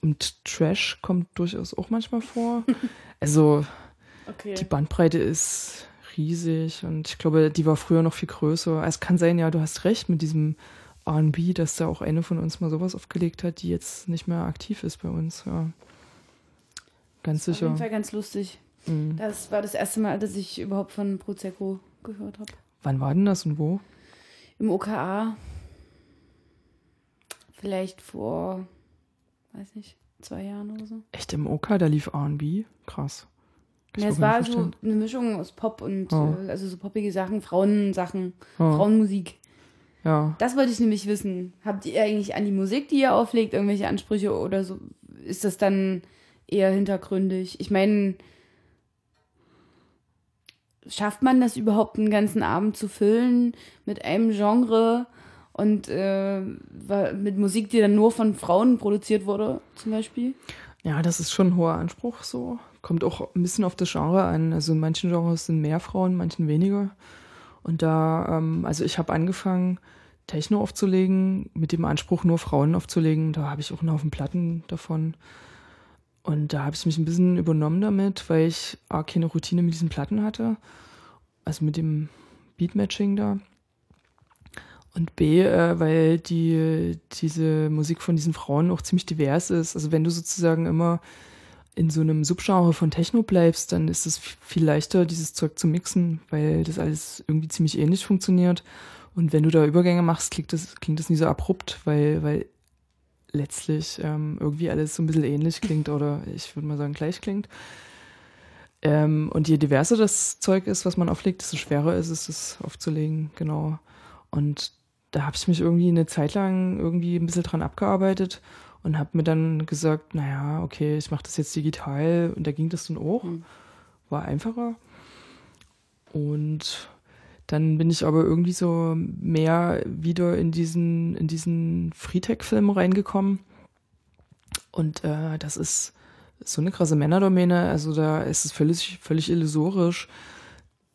Speaker 1: Und Trash kommt durchaus auch manchmal vor. Also okay. die Bandbreite ist riesig und ich glaube, die war früher noch viel größer. Es kann sein, ja, du hast recht mit diesem R&B, dass da auch eine von uns mal sowas aufgelegt hat, die jetzt nicht mehr aktiv ist bei uns. Ja. Ganz sicher. Auf
Speaker 2: jeden Fall ganz lustig. Mhm. Das war das erste Mal, dass ich überhaupt von Prosecco gehört habe.
Speaker 1: Wann war denn das und wo?
Speaker 2: Im OKA. Vielleicht vor, weiß nicht, zwei Jahren oder so.
Speaker 1: Echt im OK, da lief RB? Krass.
Speaker 2: Ja, es war so eine Mischung aus Pop und oh. äh, also so poppige Sachen, Frauensachen, oh. Frauenmusik.
Speaker 1: Ja.
Speaker 2: Das wollte ich nämlich wissen. Habt ihr eigentlich an die Musik, die ihr auflegt, irgendwelche Ansprüche oder so? Ist das dann eher hintergründig? Ich meine, schafft man das überhaupt einen ganzen Abend zu füllen mit einem Genre und äh, mit Musik, die dann nur von Frauen produziert wurde, zum Beispiel?
Speaker 1: Ja, das ist schon ein hoher Anspruch so. Kommt auch ein bisschen auf das Genre an. Also in manchen Genres sind mehr Frauen, in manchen weniger. Und da, ähm, also ich habe angefangen, Techno aufzulegen, mit dem Anspruch, nur Frauen aufzulegen. Da habe ich auch einen Haufen Platten davon. Und da habe ich mich ein bisschen übernommen damit, weil ich A, keine Routine mit diesen Platten hatte. Also mit dem Beatmatching da. Und B, äh, weil die, diese Musik von diesen Frauen auch ziemlich divers ist. Also wenn du sozusagen immer in so einem Subgenre von Techno bleibst, dann ist es viel leichter, dieses Zeug zu mixen, weil das alles irgendwie ziemlich ähnlich funktioniert. Und wenn du da Übergänge machst, klingt das, klingt das nie so abrupt, weil, weil letztlich ähm, irgendwie alles so ein bisschen ähnlich klingt oder ich würde mal sagen gleich klingt. Ähm, und je diverser das Zeug ist, was man auflegt, desto schwerer ist es, es aufzulegen, genau. Und da habe ich mich irgendwie eine Zeit lang irgendwie ein bisschen dran abgearbeitet und habe mir dann gesagt, naja, okay, ich mache das jetzt digital und da ging das dann auch. Mhm. War einfacher. Und dann bin ich aber irgendwie so mehr wieder in diesen, in diesen Freetech-Film reingekommen. Und äh, das ist so eine krasse Männerdomäne. Also da ist es völlig, völlig illusorisch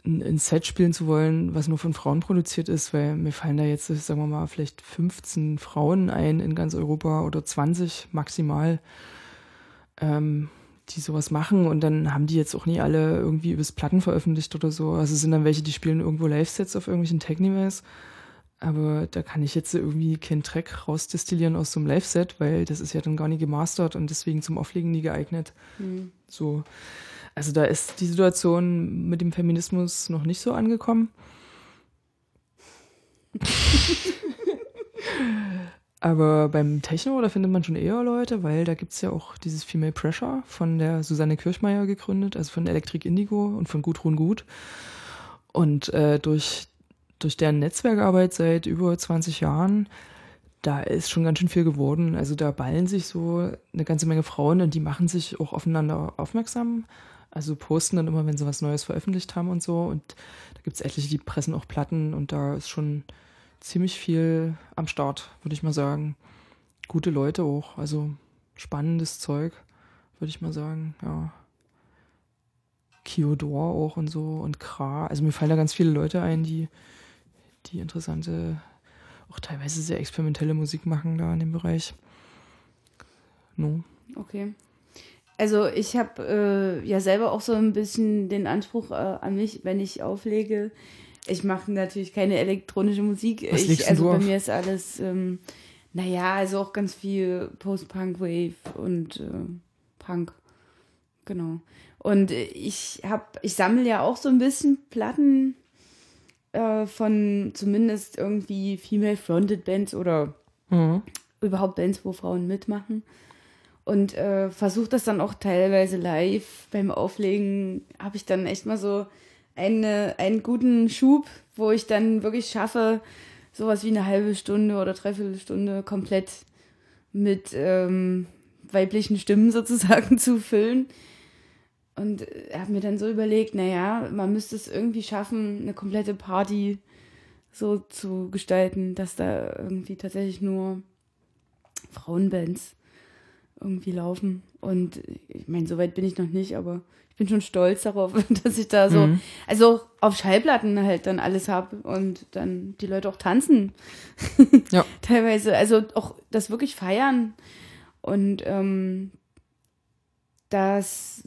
Speaker 1: ein, ein Set spielen zu wollen, was nur von Frauen produziert ist, weil mir fallen da jetzt, sagen wir mal, vielleicht 15 Frauen ein in ganz Europa oder 20 maximal, ähm, die sowas machen und dann haben die jetzt auch nie alle irgendwie übers Platten veröffentlicht oder so. Also sind dann welche, die spielen irgendwo Live-Sets auf irgendwelchen Technives. Aber da kann ich jetzt irgendwie keinen Track rausdestillieren aus so einem Live-Set, weil das ist ja dann gar nicht gemastert und deswegen zum Auflegen nie geeignet. Mhm. So. Also da ist die Situation mit dem Feminismus noch nicht so angekommen. Aber beim Techno, da findet man schon eher Leute, weil da gibt es ja auch dieses Female Pressure von der Susanne Kirchmeier gegründet, also von Electric Indigo und von Gudrun Gut. Und äh, durch, durch deren Netzwerkarbeit seit über 20 Jahren, da ist schon ganz schön viel geworden. Also da ballen sich so eine ganze Menge Frauen und die machen sich auch aufeinander aufmerksam. Also posten dann immer, wenn sie was Neues veröffentlicht haben und so. Und da gibt es etliche, die pressen auch Platten und da ist schon ziemlich viel am Start, würde ich mal sagen. Gute Leute auch, also spannendes Zeug, würde ich mal sagen, ja. Kiodor auch und so und Kra. Also mir fallen da ganz viele Leute ein, die, die interessante, auch teilweise sehr experimentelle Musik machen da in dem Bereich. No.
Speaker 2: Okay. Also ich habe äh, ja selber auch so ein bisschen den Anspruch äh, an mich, wenn ich auflege. Ich mache natürlich keine elektronische Musik.
Speaker 1: Was
Speaker 2: ich, also
Speaker 1: bei
Speaker 2: mir ist alles, ähm, naja, also auch ganz viel Post-Punk-Wave und äh, Punk. Genau. Und ich habe, ich sammle ja auch so ein bisschen Platten äh, von zumindest irgendwie Female-Fronted Bands oder mhm. überhaupt Bands, wo Frauen mitmachen und äh, versuche das dann auch teilweise live beim Auflegen. Habe ich dann echt mal so eine, einen guten Schub, wo ich dann wirklich schaffe, sowas wie eine halbe Stunde oder dreiviertel Stunde komplett mit ähm, weiblichen Stimmen sozusagen zu füllen. Und äh, habe mir dann so überlegt, naja, man müsste es irgendwie schaffen, eine komplette Party so zu gestalten, dass da irgendwie tatsächlich nur Frauenbands irgendwie laufen. Und ich meine, so weit bin ich noch nicht, aber bin schon stolz darauf, dass ich da so, mhm. also auf Schallplatten halt dann alles habe und dann die Leute auch tanzen. Ja. Teilweise, also auch das wirklich feiern. Und ähm, das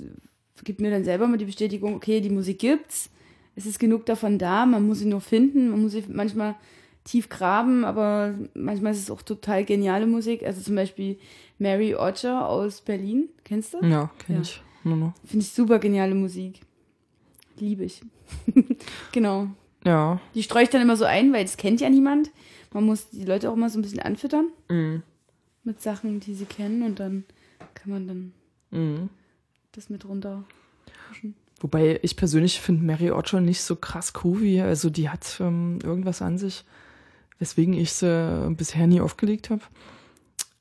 Speaker 2: gibt mir dann selber mal die Bestätigung, okay, die Musik gibt's, es ist genug davon da, man muss sie nur finden, man muss sie manchmal tief graben, aber manchmal ist es auch total geniale Musik. Also zum Beispiel Mary Odger aus Berlin, kennst du?
Speaker 1: Ja, kenn ja. ich.
Speaker 2: Finde ich super geniale Musik. Liebe ich. genau.
Speaker 1: Ja.
Speaker 2: Die streue ich dann immer so ein, weil das kennt ja niemand. Man muss die Leute auch immer so ein bisschen anfüttern
Speaker 1: Mhm.
Speaker 2: mit Sachen, die sie kennen und dann kann man dann
Speaker 1: Mhm.
Speaker 2: das mit runter.
Speaker 1: Wobei ich persönlich finde Mary Ocho nicht so krass groovy. Also die hat ähm, irgendwas an sich, weswegen ich sie bisher nie aufgelegt habe.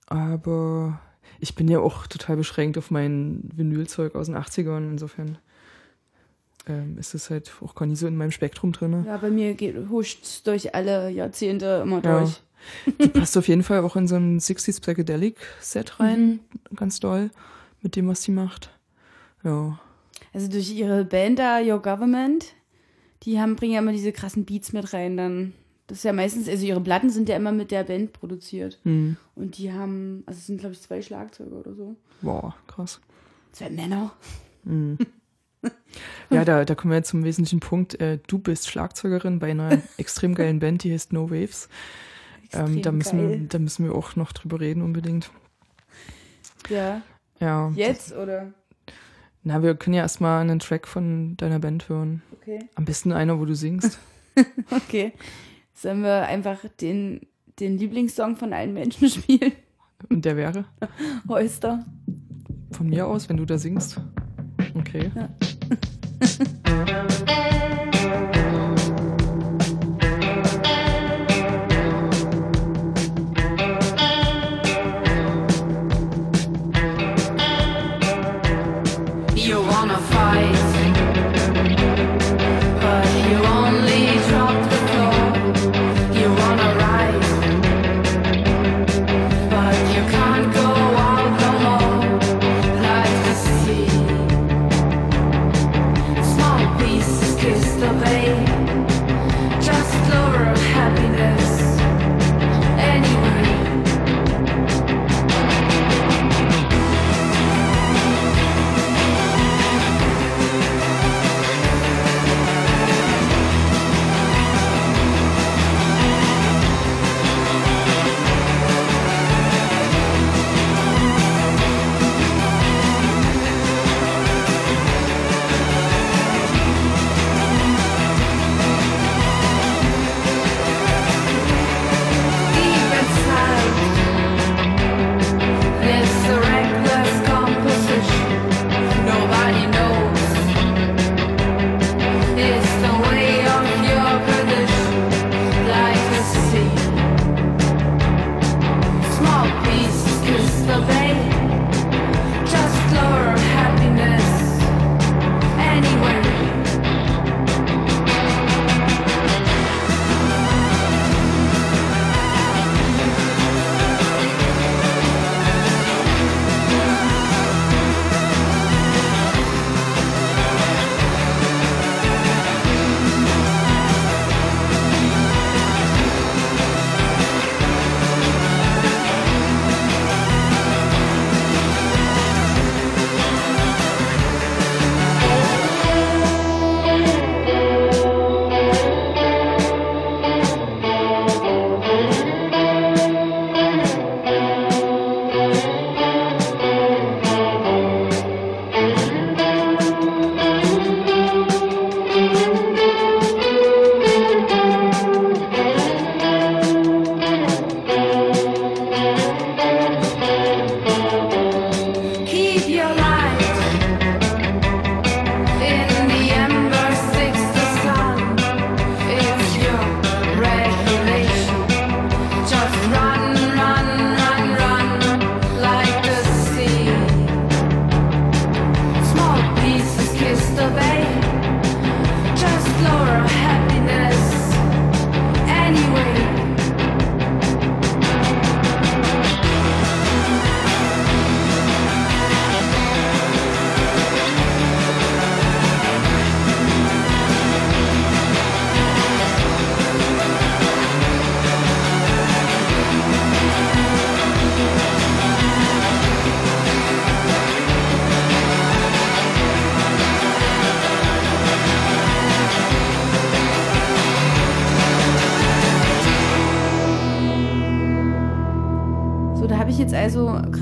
Speaker 1: Aber ich bin ja auch total beschränkt auf mein Vinylzeug aus den 80ern. Insofern ähm, ist es halt auch gar nicht so in meinem Spektrum drin.
Speaker 2: Ja, bei mir geht, huscht durch alle Jahrzehnte immer
Speaker 1: Ja.
Speaker 2: durch.
Speaker 1: Die passt auf jeden Fall auch in so ein 60s Psychedelic Set rein.
Speaker 2: Mhm.
Speaker 1: Ganz doll. Mit dem, was sie macht. Ja.
Speaker 2: Also durch ihre Band da, Your Government, die haben, bringen ja immer diese krassen Beats mit rein dann. Das ist ja meistens, also ihre Platten sind ja immer mit der Band produziert.
Speaker 1: Hm.
Speaker 2: Und die haben, also es sind glaube ich zwei Schlagzeuger oder so.
Speaker 1: Boah, krass.
Speaker 2: Zwei Männer.
Speaker 1: Mhm. Ja, da, da kommen wir jetzt zum wesentlichen Punkt. Äh, du bist Schlagzeugerin bei einer extrem geilen Band, die heißt No Waves. Ähm, da, müssen,
Speaker 2: geil.
Speaker 1: da müssen wir auch noch drüber reden, unbedingt.
Speaker 2: Ja.
Speaker 1: Ja.
Speaker 2: Jetzt oder?
Speaker 1: Na, wir können ja erstmal einen Track von deiner Band hören.
Speaker 2: Okay.
Speaker 1: Am besten einer, wo du singst.
Speaker 2: Okay. Sollen wir einfach den, den Lieblingssong von allen Menschen spielen?
Speaker 1: Und der wäre?
Speaker 2: Holster.
Speaker 1: Von mir aus, wenn du da singst. Okay.
Speaker 3: You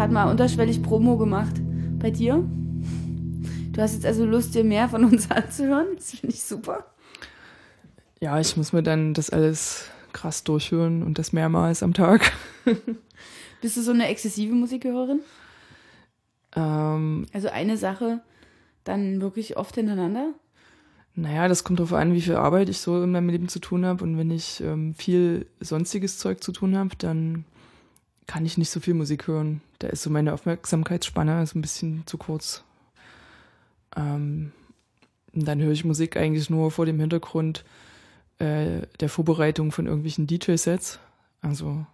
Speaker 2: gerade mal unterschwellig Promo gemacht bei dir. Du hast jetzt also Lust, dir mehr von uns anzuhören? Das finde ich super.
Speaker 1: Ja, ich muss mir dann das alles krass durchhören und das mehrmals am Tag.
Speaker 2: Bist du so eine exzessive Musikhörerin?
Speaker 1: ähm,
Speaker 2: Also eine Sache dann wirklich oft hintereinander?
Speaker 1: naja, das kommt darauf an, wie viel Arbeit ich so in meinem Leben zu tun habe. Und wenn ich ähm, viel sonstiges Zeug zu tun habe, dann kann ich nicht so viel Musik hören. Da ist so meine Aufmerksamkeitsspanne so ein bisschen zu kurz. Ähm, dann höre ich Musik eigentlich nur vor dem Hintergrund äh, der Vorbereitung von irgendwelchen DJ-Sets. Also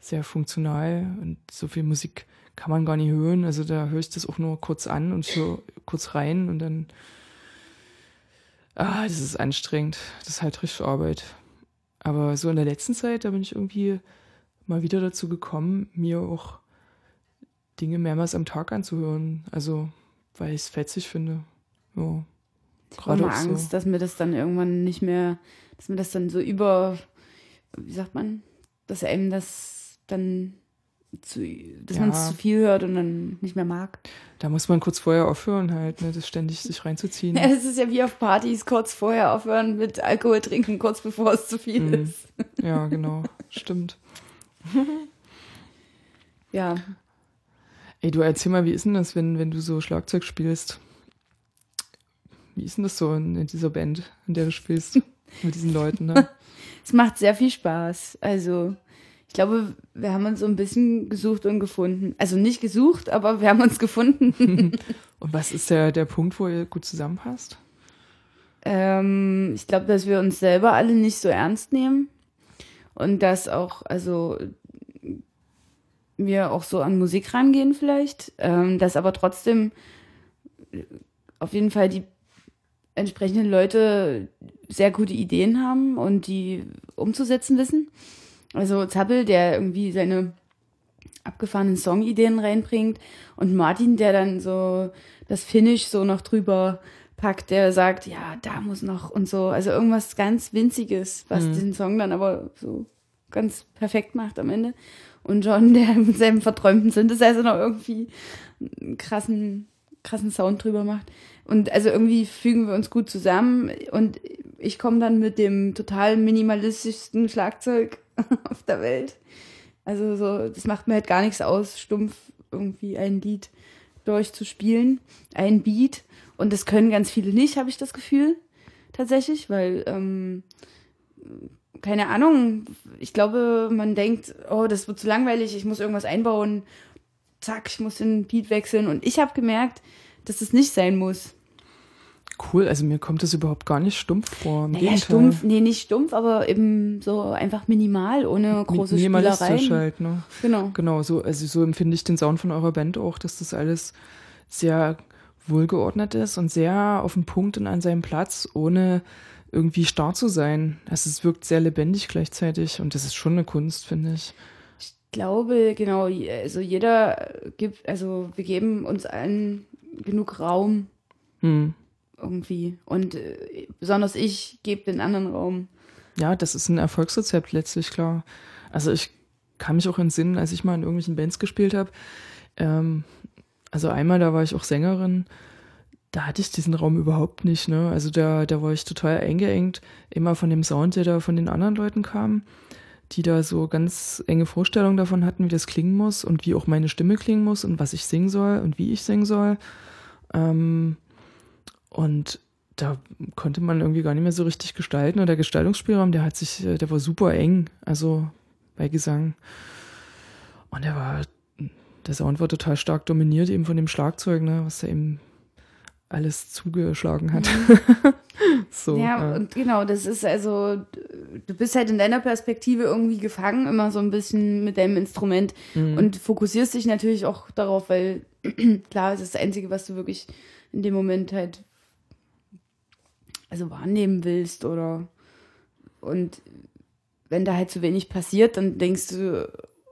Speaker 1: sehr funktional und so viel Musik kann man gar nicht hören. Also da höre ich das auch nur kurz an und so kurz rein und dann, ah, das ist anstrengend. Das ist halt richtig Arbeit. Aber so in der letzten Zeit, da bin ich irgendwie mal wieder dazu gekommen, mir auch Dinge mehrmals am Tag anzuhören. Also, weil ich es fetzig finde. Ja.
Speaker 2: Ich habe
Speaker 1: auch so.
Speaker 2: Angst, dass mir das dann irgendwann nicht mehr, dass mir das dann so über, wie sagt man, dass einem das dann zu, dass
Speaker 1: Ja.
Speaker 2: man es zu viel hört und dann nicht mehr mag.
Speaker 1: Da muss man kurz vorher aufhören, halt, ne, das ständig sich reinzuziehen.
Speaker 2: Ja, es ist ja wie auf Partys, kurz vorher aufhören mit Alkohol trinken, kurz bevor es zu viel
Speaker 1: Mhm.
Speaker 2: ist.
Speaker 1: Ja, genau. Stimmt.
Speaker 2: Ja,
Speaker 1: Ey, du erzähl mal, wie ist denn das, wenn, wenn du so Schlagzeug spielst? Wie ist denn das so in, in dieser Band, in der du spielst? Mit diesen Leuten, ne?
Speaker 2: es macht sehr viel Spaß. Also, ich glaube, wir haben uns so ein bisschen gesucht und gefunden. Also nicht gesucht, aber wir haben uns gefunden.
Speaker 1: Und was ist der, der Punkt, wo ihr gut zusammenpasst?
Speaker 2: Ähm, ich glaube, dass wir uns selber alle nicht so ernst nehmen und dass auch, also wir auch so an Musik rangehen vielleicht, ähm, dass aber trotzdem auf jeden Fall die entsprechenden Leute sehr gute Ideen haben und die umzusetzen wissen. Also Zappel, der irgendwie seine abgefahrenen Songideen reinbringt und Martin, der dann so das Finish so noch drüber packt, der sagt, ja, da muss noch und so. Also irgendwas ganz Winziges, was
Speaker 1: Mhm.
Speaker 2: den Song dann aber so ganz perfekt macht am Ende. Und John, der mit seinem verträumten Synthesizer noch irgendwie einen krassen, krassen Sound drüber macht. Und also irgendwie fügen wir uns gut zusammen und ich komme dann mit dem total minimalistischsten Schlagzeug auf der Welt. Also so, das macht mir halt gar nichts aus, stumpf irgendwie ein Lied durchzuspielen, ein Beat. Und das können ganz viele nicht, habe ich das Gefühl, tatsächlich, weil, ähm, keine Ahnung, ich glaube, man denkt, oh, das wird zu langweilig, ich muss irgendwas einbauen, zack, ich muss den Beat wechseln. Und ich habe gemerkt, dass es nicht sein muss.
Speaker 1: Cool, also mir kommt das überhaupt gar nicht stumpf vor. Im
Speaker 2: Naja, stumpf, nee, nicht stumpf, aber eben so einfach minimal, ohne große
Speaker 1: Minimalistisch halt, ne?
Speaker 2: Genau.
Speaker 1: Genau, so, also so empfinde ich den Sound von eurer Band auch, dass das alles sehr wohlgeordnet ist und sehr auf den Punkt und an seinem Platz, ohne irgendwie starr zu sein. Also es wirkt sehr lebendig gleichzeitig und das ist schon eine Kunst, finde ich.
Speaker 2: Ich glaube, genau, also jeder gibt, also wir geben uns allen genug Raum
Speaker 1: Hm.
Speaker 2: irgendwie. Und äh, besonders ich gebe den anderen Raum.
Speaker 1: Ja, das ist ein Erfolgsrezept letztlich, klar. Also ich kann mich auch entsinnen, als ich mal in irgendwelchen Bands gespielt habe. Ähm, also einmal, da war ich auch Sängerin, da hatte ich diesen Raum überhaupt nicht, ne? Also da, da war ich total eingeengt, immer von dem Sound, der da von den anderen Leuten kam, die da so ganz enge Vorstellungen davon hatten, wie das klingen muss und wie auch meine Stimme klingen muss und was ich singen soll und wie ich singen soll. Ähm, und da konnte man irgendwie gar nicht mehr so richtig gestalten. Und der Gestaltungsspielraum, der hat sich, äh, der war super eng, also bei Gesang. Und der war, der Sound war total stark dominiert eben von dem Schlagzeug, ne, was da eben alles zugeschlagen hat. so.
Speaker 2: ja,
Speaker 1: äh,
Speaker 2: und genau, das ist also, du bist halt in deiner Perspektive irgendwie gefangen, immer so ein bisschen mit deinem Instrument
Speaker 1: mhm.
Speaker 2: und fokussierst dich natürlich auch darauf, weil klar, es ist das Einzige, was du wirklich in dem Moment halt also wahrnehmen willst oder und wenn da halt zu wenig passiert, dann denkst du,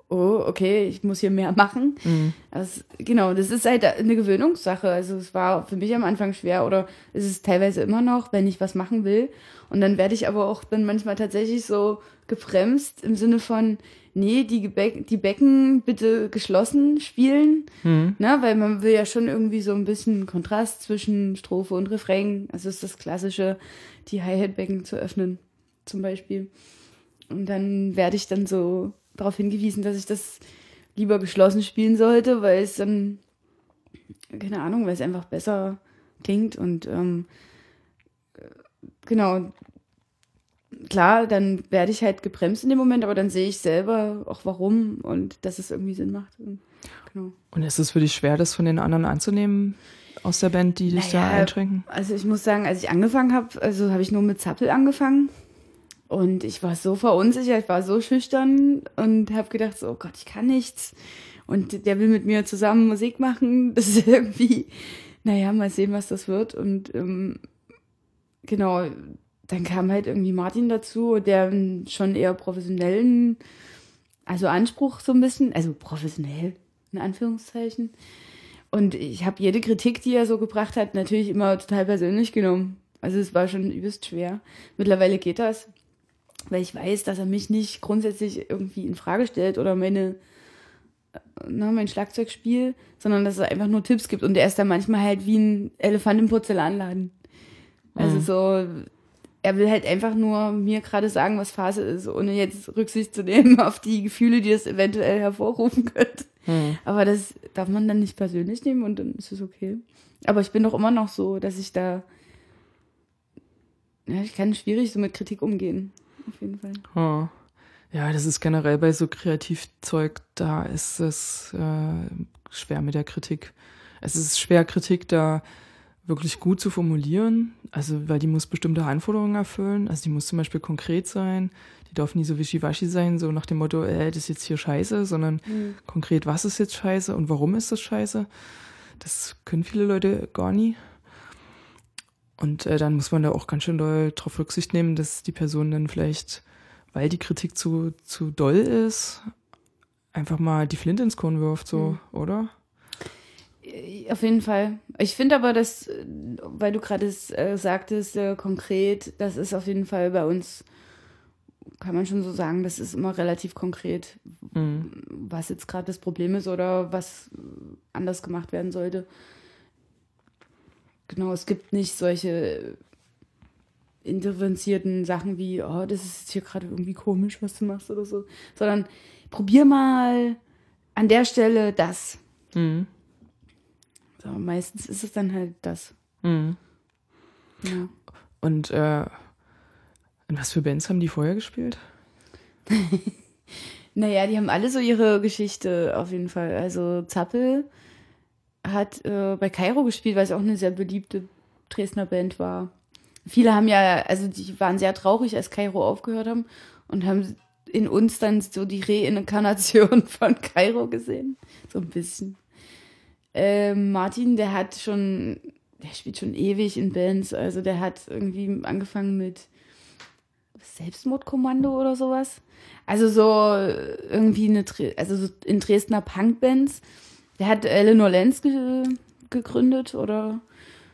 Speaker 2: oh, okay, ich muss hier mehr machen.
Speaker 1: Mhm.
Speaker 2: Das, genau, das ist halt eine Gewöhnungssache. Also es war für mich am Anfang schwer oder es ist teilweise immer noch, wenn ich was machen will. Und dann werde ich aber auch dann manchmal tatsächlich so gebremst im Sinne von, nee, die, Gebä die Becken bitte geschlossen spielen.
Speaker 1: Mhm.
Speaker 2: Ne, weil man will ja schon irgendwie so ein bisschen Kontrast zwischen Strophe und Refrain. Also ist das Klassische, die Hi-Hat-Becken zu öffnen, zum Beispiel. Und dann werde ich dann so darauf hingewiesen, dass ich das lieber geschlossen spielen sollte, weil es dann, keine Ahnung, weil es einfach besser klingt und ähm, genau. Klar, dann werde ich halt gebremst in dem Moment, aber dann sehe ich selber auch warum und dass es irgendwie Sinn macht. Und, genau.
Speaker 1: Und ist es für dich schwer, das von den anderen anzunehmen aus der Band, die dich da
Speaker 2: Naja,
Speaker 1: einschränken?
Speaker 2: Also ich muss sagen, als ich angefangen habe, also habe ich nur mit Zappel angefangen. Und ich war so verunsichert, ich war so schüchtern und habe gedacht, so, oh Gott, ich kann nichts. Und der will mit mir zusammen Musik machen. Das ist irgendwie, naja, mal sehen, was das wird. Und ähm, genau, dann kam halt irgendwie Martin dazu, der schon eher professionellen, also Anspruch so ein bisschen, also professionell, in Anführungszeichen. Und ich habe jede Kritik, die er so gebracht hat, natürlich immer total persönlich genommen. Also es war schon übelst schwer. Mittlerweile geht das, weil ich weiß, dass er mich nicht grundsätzlich irgendwie in Frage stellt oder meine, ne, mein Schlagzeugspiel, sondern dass er einfach nur Tipps gibt. Und er ist dann manchmal halt wie ein Elefant im Porzellanladen. Also
Speaker 1: Mhm.
Speaker 2: so, er will halt einfach nur mir gerade sagen, was Phase ist, ohne jetzt Rücksicht zu nehmen auf die Gefühle, die es eventuell hervorrufen könnte.
Speaker 1: Mhm.
Speaker 2: Aber das darf man dann nicht persönlich nehmen und dann ist es okay. Aber ich bin doch immer noch so, dass ich da. Ja, ich kann schwierig so mit Kritik umgehen. Auf jeden Fall.
Speaker 1: Ja. ja, das ist generell bei so Kreativzeug, da ist es äh, schwer mit der Kritik. Es ist schwer, Kritik da wirklich gut zu formulieren, also weil die muss bestimmte Anforderungen erfüllen. Also die muss zum Beispiel konkret sein, die darf nie so wischiwaschi sein, so nach dem Motto, äh, das ist jetzt hier scheiße, sondern konkret, was ist jetzt scheiße und warum ist das scheiße. Das können viele Leute gar nie. Und äh, dann muss man da auch ganz schön doll drauf Rücksicht nehmen, dass die Person dann vielleicht, weil die Kritik zu, zu doll ist, einfach mal die Flinte ins Korn wirft, so, oder?
Speaker 2: Äh, Auf jeden Fall. Ich finde aber, dass, äh, weil du gerade es, äh, sagtest, äh, konkret, das ist auf jeden Fall bei uns, kann man schon so sagen, das ist immer relativ konkret,
Speaker 1: Mhm.
Speaker 2: was jetzt gerade das Problem ist oder was anders gemacht werden sollte. Genau, es gibt nicht solche intervenzierten Sachen wie, oh, das ist jetzt hier gerade irgendwie komisch, was du machst oder so, sondern probier mal an der Stelle das.
Speaker 1: Mhm.
Speaker 2: So, meistens ist es dann halt das.
Speaker 1: Mhm.
Speaker 2: Ja.
Speaker 1: Und äh, in was für Bands haben die vorher gespielt?
Speaker 2: Naja, die haben alle so ihre Geschichte auf jeden Fall. Also Zappel hat äh, bei Kairo gespielt, weil es auch eine sehr beliebte Dresdner Band war. Viele haben ja, also die waren sehr traurig, als Kairo aufgehört haben und haben in uns dann so die Reinkarnation von Kairo gesehen. So ein bisschen. Ähm, Martin, der hat schon, der spielt schon ewig in Bands. Also der hat irgendwie angefangen mit Selbstmordkommando oder sowas. Also so äh, irgendwie eine, also so in Dresdner Punkbands. Der hat Eleanor Lenz ge gegründet oder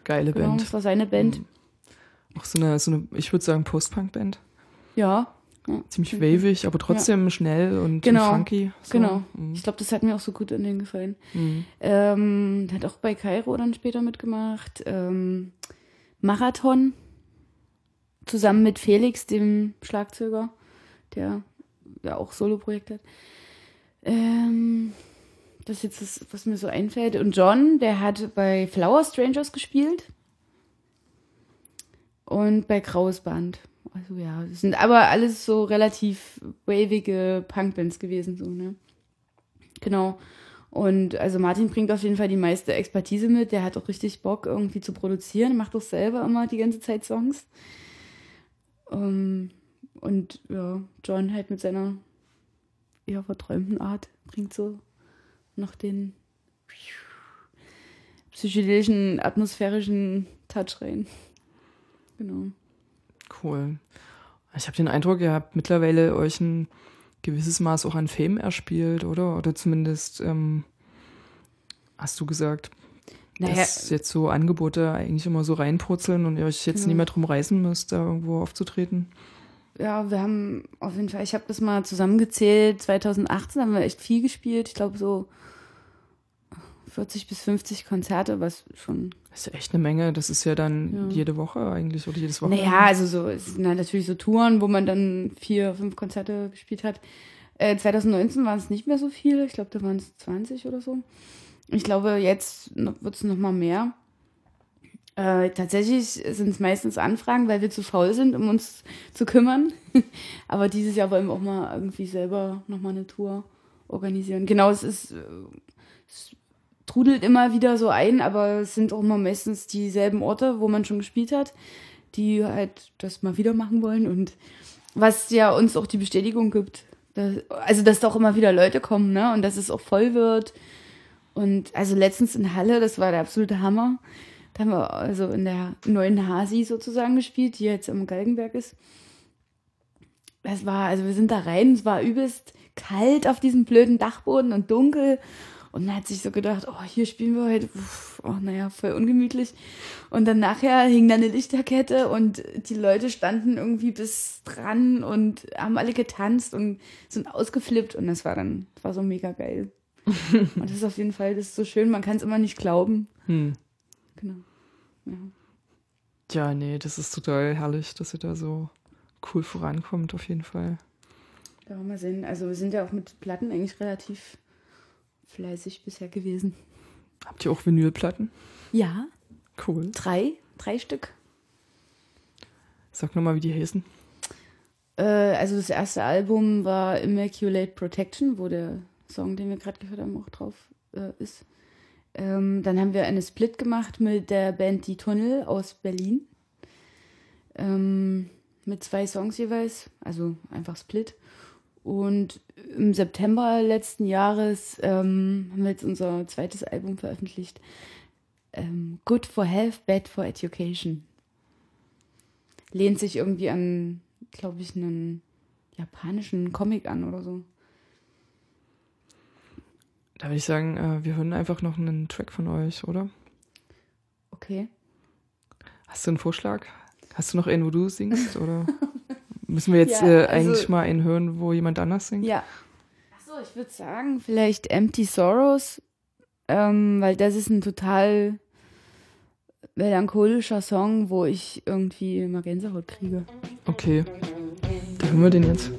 Speaker 1: Geile
Speaker 2: genau,
Speaker 1: Band.
Speaker 2: das war seine Band.
Speaker 1: Auch so eine, so eine ich würde sagen, Post-Punk-Band.
Speaker 2: Ja, ja.
Speaker 1: Ziemlich wavig, aber trotzdem schnell und,
Speaker 2: Genau.
Speaker 1: funky. So.
Speaker 2: Genau.
Speaker 1: Mhm.
Speaker 2: Ich glaube, das hat mir auch so gut an den gefallen.
Speaker 1: Mhm.
Speaker 2: Ähm, der hat auch bei Kairo dann später mitgemacht. Ähm, Marathon. Zusammen mit Felix, dem Schlagzeuger, der ja auch Solo-Projekt hat. Ähm, das ist jetzt das, was mir so einfällt. Und John, der hat bei Flower Strangers gespielt. Und bei Graues Band. Also ja, das sind aber alles so relativ wavige Punkbands gewesen, so, ne? Genau. Und also Martin bringt auf jeden Fall die meiste Expertise mit. Der hat auch richtig Bock, irgendwie zu produzieren. Macht auch selber immer die ganze Zeit Songs. Ähm, und ja, John halt mit seiner eher verträumten Art bringt so noch den psychedelischen, atmosphärischen Touch rein. Genau.
Speaker 1: Cool. Ich habe den Eindruck, ihr habt mittlerweile euch ein gewisses Maß auch an Fame erspielt, oder? Oder zumindest ähm, hast du gesagt,
Speaker 2: Naja,
Speaker 1: dass jetzt so Angebote eigentlich immer so reinpurzeln und ihr euch jetzt
Speaker 2: Genau.
Speaker 1: nie mehr drum reißen müsst, da irgendwo aufzutreten.
Speaker 2: Ja, wir haben auf jeden Fall, ich habe das mal zusammengezählt, 2018 haben wir echt viel gespielt. Ich glaube so 40 bis 50 Konzerte, was schon
Speaker 1: Das ist ja echt eine Menge. Das ist ja dann
Speaker 2: Ja.
Speaker 1: jede Woche eigentlich oder jedes Wochenende.
Speaker 2: Naja, also so, es sind halt natürlich so Touren, wo man dann vier, fünf Konzerte gespielt hat. Äh, 2019 waren es nicht mehr so viele. Ich glaube, da waren es 20 oder so. Ich glaube, jetzt wird es noch mal mehr. Äh, tatsächlich sind es meistens Anfragen, weil wir zu faul sind, um uns zu kümmern. Aber dieses Jahr wollen wir auch mal irgendwie selber noch mal eine Tour organisieren. Genau, es ist es trudelt immer wieder so ein, aber es sind auch immer meistens dieselben Orte, wo man schon gespielt hat, die halt das mal wieder machen wollen und was ja uns auch die Bestätigung gibt. Dass, also, dass da auch immer wieder Leute kommen, ne? Und dass es auch voll wird. Und also letztens in Halle, das war der absolute Hammer. Da haben wir also in der neuen Hasi sozusagen gespielt, die jetzt im Galgenberg ist. Das war, also wir sind da rein, es war übelst kalt auf diesem blöden Dachboden und dunkel. Und dann hat sich so gedacht, oh, hier spielen wir heute, uff, oh, naja, voll ungemütlich. Und dann nachher hing da eine Lichterkette und die Leute standen irgendwie bis dran und haben alle getanzt und sind ausgeflippt. Und das war dann, das war so mega geil. und das ist auf jeden Fall, das ist so schön, man kann es immer nicht glauben.
Speaker 1: Hm.
Speaker 2: Genau. Ja.
Speaker 1: Ja, nee, das ist total herrlich, dass ihr da so cool vorankommt, auf jeden Fall.
Speaker 2: Da wollen wir sehen. Also wir sind ja auch mit Platten eigentlich relativ fleißig bisher gewesen.
Speaker 1: Habt ihr auch Vinylplatten?
Speaker 2: Ja,
Speaker 1: Cool.
Speaker 2: drei, drei Stück.
Speaker 1: Sag nochmal, wie die heißen.
Speaker 2: Äh, also das erste Album war Immaculate Protection, wo der Song, den wir gerade gehört haben, auch drauf äh, ist. Ähm, dann haben wir eine Split gemacht mit der Band Die Tunnel aus Berlin. Ähm, mit zwei Songs jeweils, also einfach Split. Und im September letzten Jahres ähm, haben wir jetzt unser zweites Album veröffentlicht. Ähm, Good for Health, Bad for Education. Lehnt sich irgendwie an, glaube ich, einen japanischen Comic an oder so.
Speaker 1: Da würde ich sagen, äh, wir hören einfach noch einen Track von euch, oder?
Speaker 2: Okay.
Speaker 1: Hast du einen Vorschlag? Hast du noch einen, wo du singst? Oder müssen wir jetzt
Speaker 2: Ja,
Speaker 1: äh,
Speaker 2: also-
Speaker 1: eigentlich mal einen hören, wo jemand anders singt?
Speaker 2: Ja. Achso, ich würde sagen, vielleicht Empty Sorrows, ähm, weil das ist ein total melancholischer Song, wo ich irgendwie mal Gänsehaut kriege.
Speaker 1: Okay. Da hören wir den jetzt.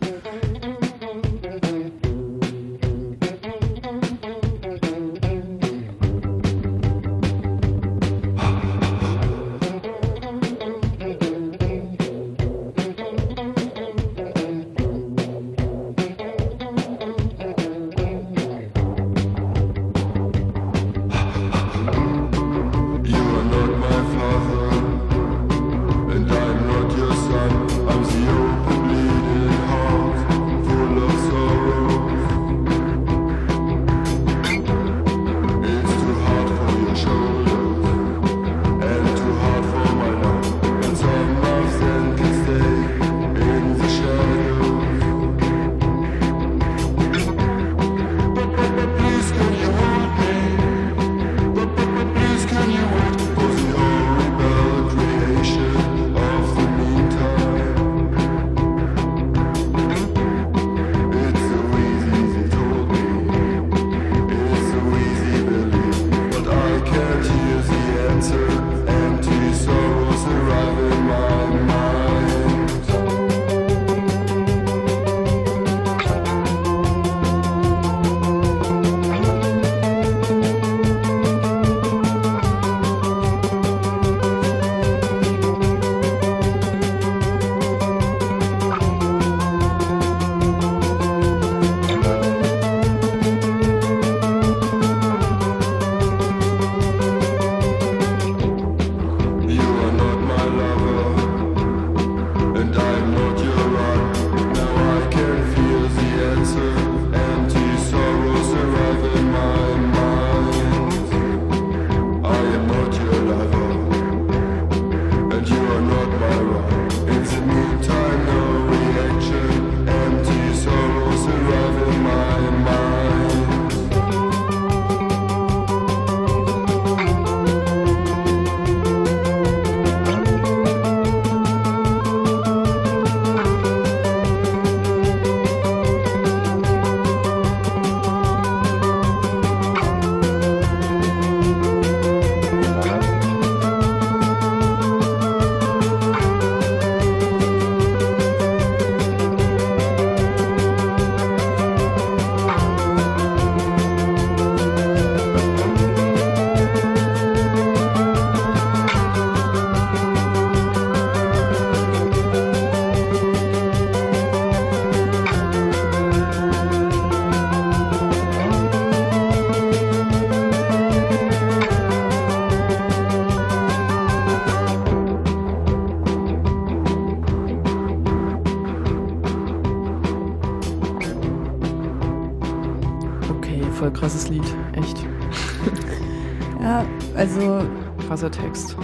Speaker 1: Krasser Text.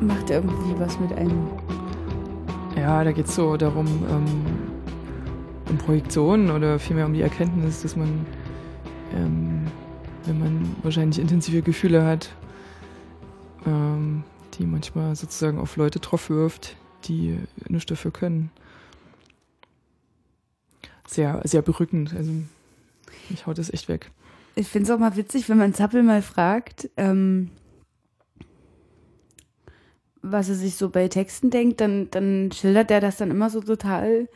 Speaker 2: macht irgendwie was mit einem.
Speaker 1: Ja, da geht es so darum, ähm, um Projektion oder vielmehr um die Erkenntnis, dass man, ähm, wenn man wahrscheinlich intensive Gefühle hat, ähm, die manchmal sozusagen auf Leute drauf wirft, die nichts dafür können. Sehr, sehr berückend. Also, mich haut das echt weg.
Speaker 2: Ich finde es auch mal witzig, wenn man Zappel mal fragt, ähm, was er sich so bei Texten denkt, dann, dann schildert er das dann immer so total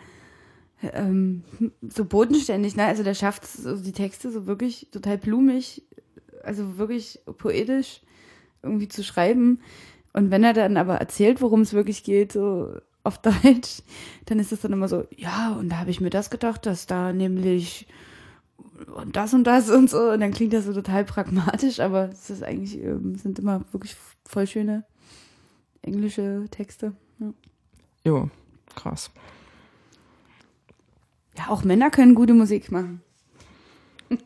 Speaker 2: ähm, so bodenständig. Ne? Also der schafft so die Texte so wirklich total blumig, also wirklich poetisch irgendwie zu schreiben. Und wenn er dann aber erzählt, worum es wirklich geht, so auf Deutsch, dann ist es dann immer so, ja, und da habe ich mir das gedacht, dass da nämlich und das und das und so. Und dann klingt das so total pragmatisch, aber es ist eigentlich, ähm, sind immer wirklich voll schöne englische Texte. Ja.
Speaker 1: Jo, krass.
Speaker 2: ja, auch Männer können gute Musik machen.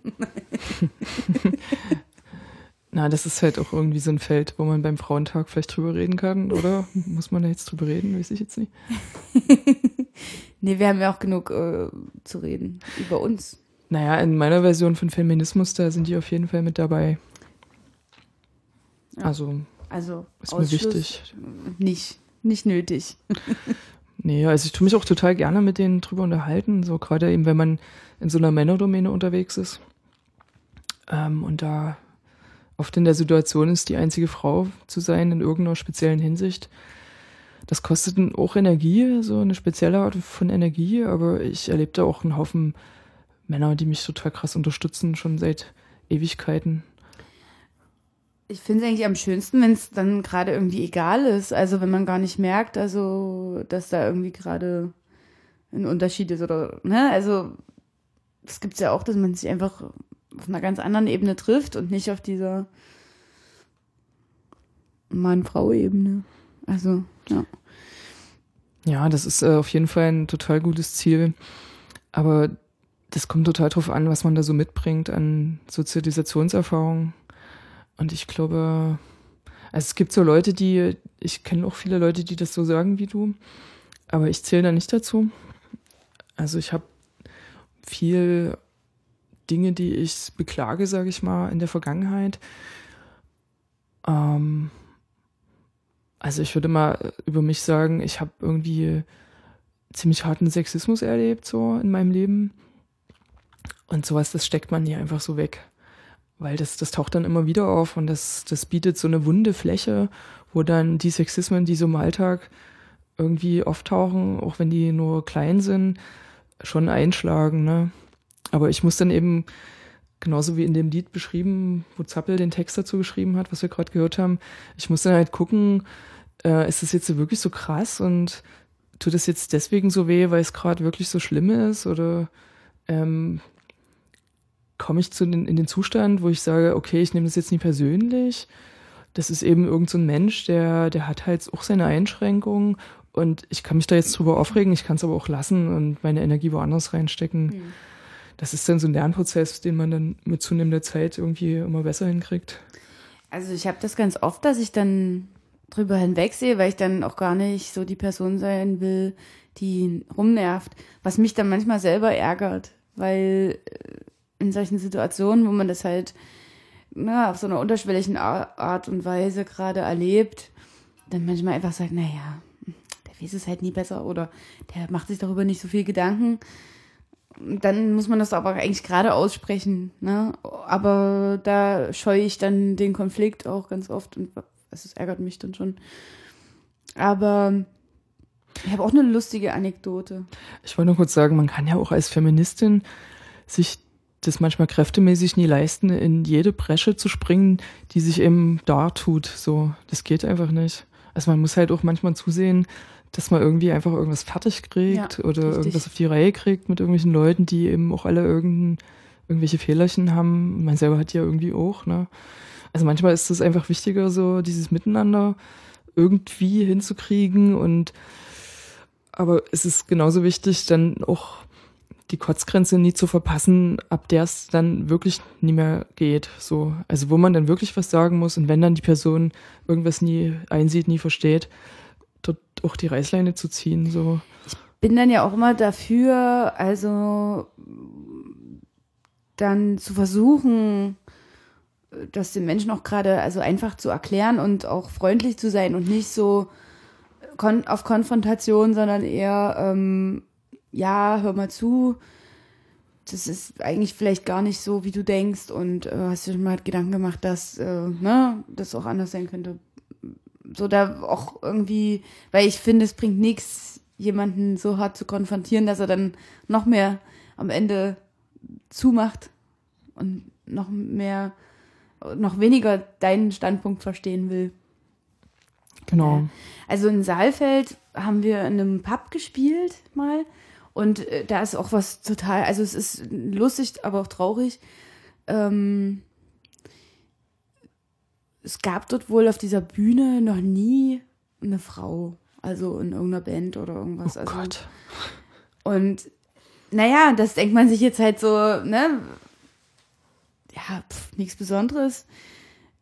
Speaker 1: Na, das ist halt auch irgendwie so ein Feld, wo man beim Frauentag vielleicht drüber reden kann, oder? Muss man da jetzt drüber reden? Weiß ich jetzt nicht.
Speaker 2: Nee, wir haben ja auch genug äh, zu reden über uns.
Speaker 1: Naja, in meiner Version von Feminismus, da sind die auf jeden Fall mit dabei.
Speaker 2: Ja.
Speaker 1: Also,
Speaker 2: Also
Speaker 1: ist mir wichtig.
Speaker 2: nicht, nicht nötig.
Speaker 1: Nee, also ich tue mich auch total gerne mit denen drüber unterhalten, so gerade eben, wenn man in so einer Männerdomäne unterwegs ist. Ähm, und da oft in der Situation ist, die einzige Frau zu sein in irgendeiner speziellen Hinsicht. Das kostet auch Energie, so eine spezielle Art von Energie, aber ich erlebe da auch einen Haufen Männer, die mich total krass unterstützen, schon seit Ewigkeiten.
Speaker 2: Ich finde es eigentlich am schönsten, wenn es dann gerade irgendwie egal ist. Also wenn man gar nicht merkt, also dass da irgendwie gerade ein Unterschied ist oder, ne? Also das gibt's ja auch, dass man sich einfach auf einer ganz anderen Ebene trifft und nicht auf dieser Mann-Frau-Ebene. Also, ja.
Speaker 1: Ja, das ist äh, auf jeden Fall ein total gutes Ziel. Aber das kommt total drauf an, was man da so mitbringt an Sozialisationserfahrung. Und ich glaube, also es gibt so Leute, die, ich kenne auch viele Leute, die das so sagen wie du, aber ich zähle da nicht dazu. Also ich habe viel Dinge, die ich beklage, sage ich mal, in der Vergangenheit. Ähm, also ich würde mal über mich sagen, ich habe irgendwie ziemlich harten Sexismus erlebt so in meinem Leben. Und sowas, das steckt man hier einfach so weg. Weil das, das taucht dann immer wieder auf und das, das bietet so eine wunde Fläche, wo dann die Sexismen, die so im Alltag irgendwie auftauchen, auch wenn die nur klein sind, schon einschlagen. Ne? Aber ich muss dann eben, genauso wie in dem Lied beschrieben, wo Zappel den Text dazu geschrieben hat, was wir gerade gehört haben, ich muss dann halt gucken, äh, ist das jetzt wirklich so krass und tut es jetzt deswegen so weh, weil es gerade wirklich so schlimm ist oder ähm, komme ich zu den, in den Zustand, wo ich sage, okay, ich nehme das jetzt nicht persönlich. Das ist eben irgend so ein Mensch, der, der hat halt auch seine Einschränkungen und ich kann mich da jetzt drüber aufregen, ich kann es aber auch lassen und meine Energie woanders reinstecken.
Speaker 2: Hm.
Speaker 1: Das ist dann so ein Lernprozess, den man dann mit zunehmender Zeit irgendwie immer besser hinkriegt.
Speaker 2: Also ich habe das ganz oft, dass ich dann drüber hinwegsehe, weil ich dann auch gar nicht so die Person sein will, die rumnervt, was mich dann manchmal selber ärgert, weil äh, in solchen Situationen, wo man das halt na, auf so einer unterschwelligen Ar- Art und Weise gerade erlebt, dann manchmal einfach sagt, naja, der weiß es halt nie besser oder der macht sich darüber nicht so viel Gedanken. Dann muss man das aber eigentlich gerade aussprechen. Ne? Aber da scheue ich dann den Konflikt auch ganz oft und es ärgert mich dann schon. Aber ich habe auch eine lustige Anekdote.
Speaker 1: Ich wollte nur kurz sagen, man kann ja auch als Feministin sich das manchmal kräftemäßig nie leisten, in jede Bresche zu springen, die sich eben da tut. So, das geht einfach nicht. Also man muss halt auch manchmal zusehen, dass man irgendwie einfach irgendwas fertig kriegt
Speaker 2: Ja,
Speaker 1: oder
Speaker 2: richtig.
Speaker 1: irgendwas auf die Reihe kriegt mit irgendwelchen Leuten, die eben auch alle irgendein, irgendwelche Fehlerchen haben. Man selber hat die ja irgendwie auch, ne? Also manchmal ist es einfach wichtiger, so dieses Miteinander irgendwie hinzukriegen und aber es ist genauso wichtig, dann auch die Kotzgrenze nie zu verpassen, ab der es dann wirklich nie mehr geht. So, also wo man dann wirklich was sagen muss und wenn dann die Person irgendwas nie einsieht, nie versteht, dort auch die Reißleine zu ziehen. So.
Speaker 2: bin dann ja auch immer dafür, also dann zu versuchen, das den Menschen auch gerade also einfach zu erklären und auch freundlich zu sein und nicht so kon auf Konfrontation, sondern eher ähm, ja, hör mal zu. Das ist eigentlich vielleicht gar nicht so, wie du denkst und äh, hast dir schon mal Gedanken gemacht, dass äh, ne, das auch anders sein könnte. So da auch irgendwie, weil ich finde, es bringt nichts, jemanden so hart zu konfrontieren, dass er dann noch mehr am Ende zumacht und noch mehr, noch weniger deinen Standpunkt verstehen will.
Speaker 1: Genau.
Speaker 2: Also in Saalfeld haben wir in einem Pub gespielt mal und äh, da ist auch was total, also es ist lustig, aber auch traurig. Ähm, es gab dort wohl auf dieser Bühne noch nie eine Frau, also in irgendeiner Band oder irgendwas.
Speaker 1: Oh
Speaker 2: also,
Speaker 1: Gott.
Speaker 2: und naja, das denkt man sich jetzt halt so, ne? Ja, pf, nichts Besonderes.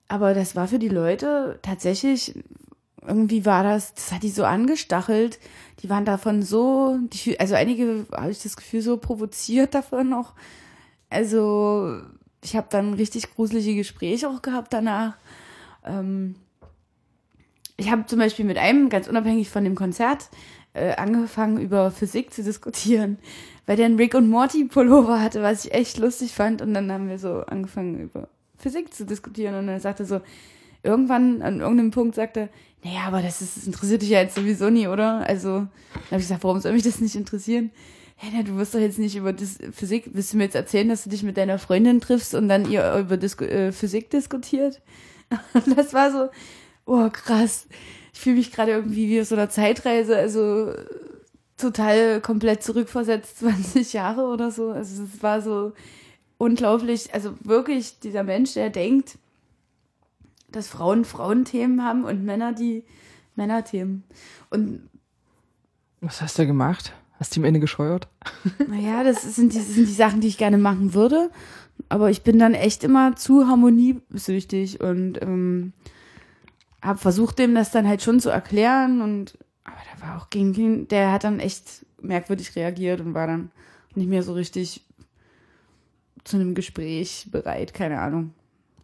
Speaker 2: Aber das war für die Leute tatsächlich, irgendwie war das, das hat die so angestachelt. Die waren davon so, die, also einige habe ich das Gefühl so provoziert davon auch. Also ich habe dann richtig gruselige Gespräche auch gehabt danach. Ähm, ich habe zum Beispiel mit einem, ganz unabhängig von dem Konzert, äh, angefangen über Physik zu diskutieren, weil der einen Rick und Morty Pullover hatte, was ich echt lustig fand. Und dann haben wir so angefangen über Physik zu diskutieren. Und er sagte so, irgendwann an irgendeinem Punkt sagte, naja, aber das, ist, das interessiert dich ja jetzt sowieso nie, oder? Also, dann habe ich gesagt, warum soll mich das nicht interessieren? Na, du wirst doch jetzt nicht über Dis Physik, willst du mir jetzt erzählen, dass du dich mit deiner Freundin triffst und dann ihr über Disku äh, Physik diskutiert? Das war so, oh krass. Ich fühle mich gerade irgendwie wie auf so einer Zeitreise, also total komplett zurückversetzt, 20 Jahre oder so. Also es war so unglaublich, also wirklich dieser Mensch, der denkt, dass Frauen Frauenthemen haben und Männer die Männerthemen. Und
Speaker 1: Was hast du gemacht? Hast du ihm Ende gescheuert?
Speaker 2: naja, das sind die, sind die Sachen, die ich gerne machen würde. Aber ich bin dann echt immer zu harmoniesüchtig und ähm, habe versucht, dem das dann halt schon zu erklären. Und aber der war auch gegen ihn, der hat dann echt merkwürdig reagiert und war dann nicht mehr so richtig zu einem Gespräch bereit, keine Ahnung.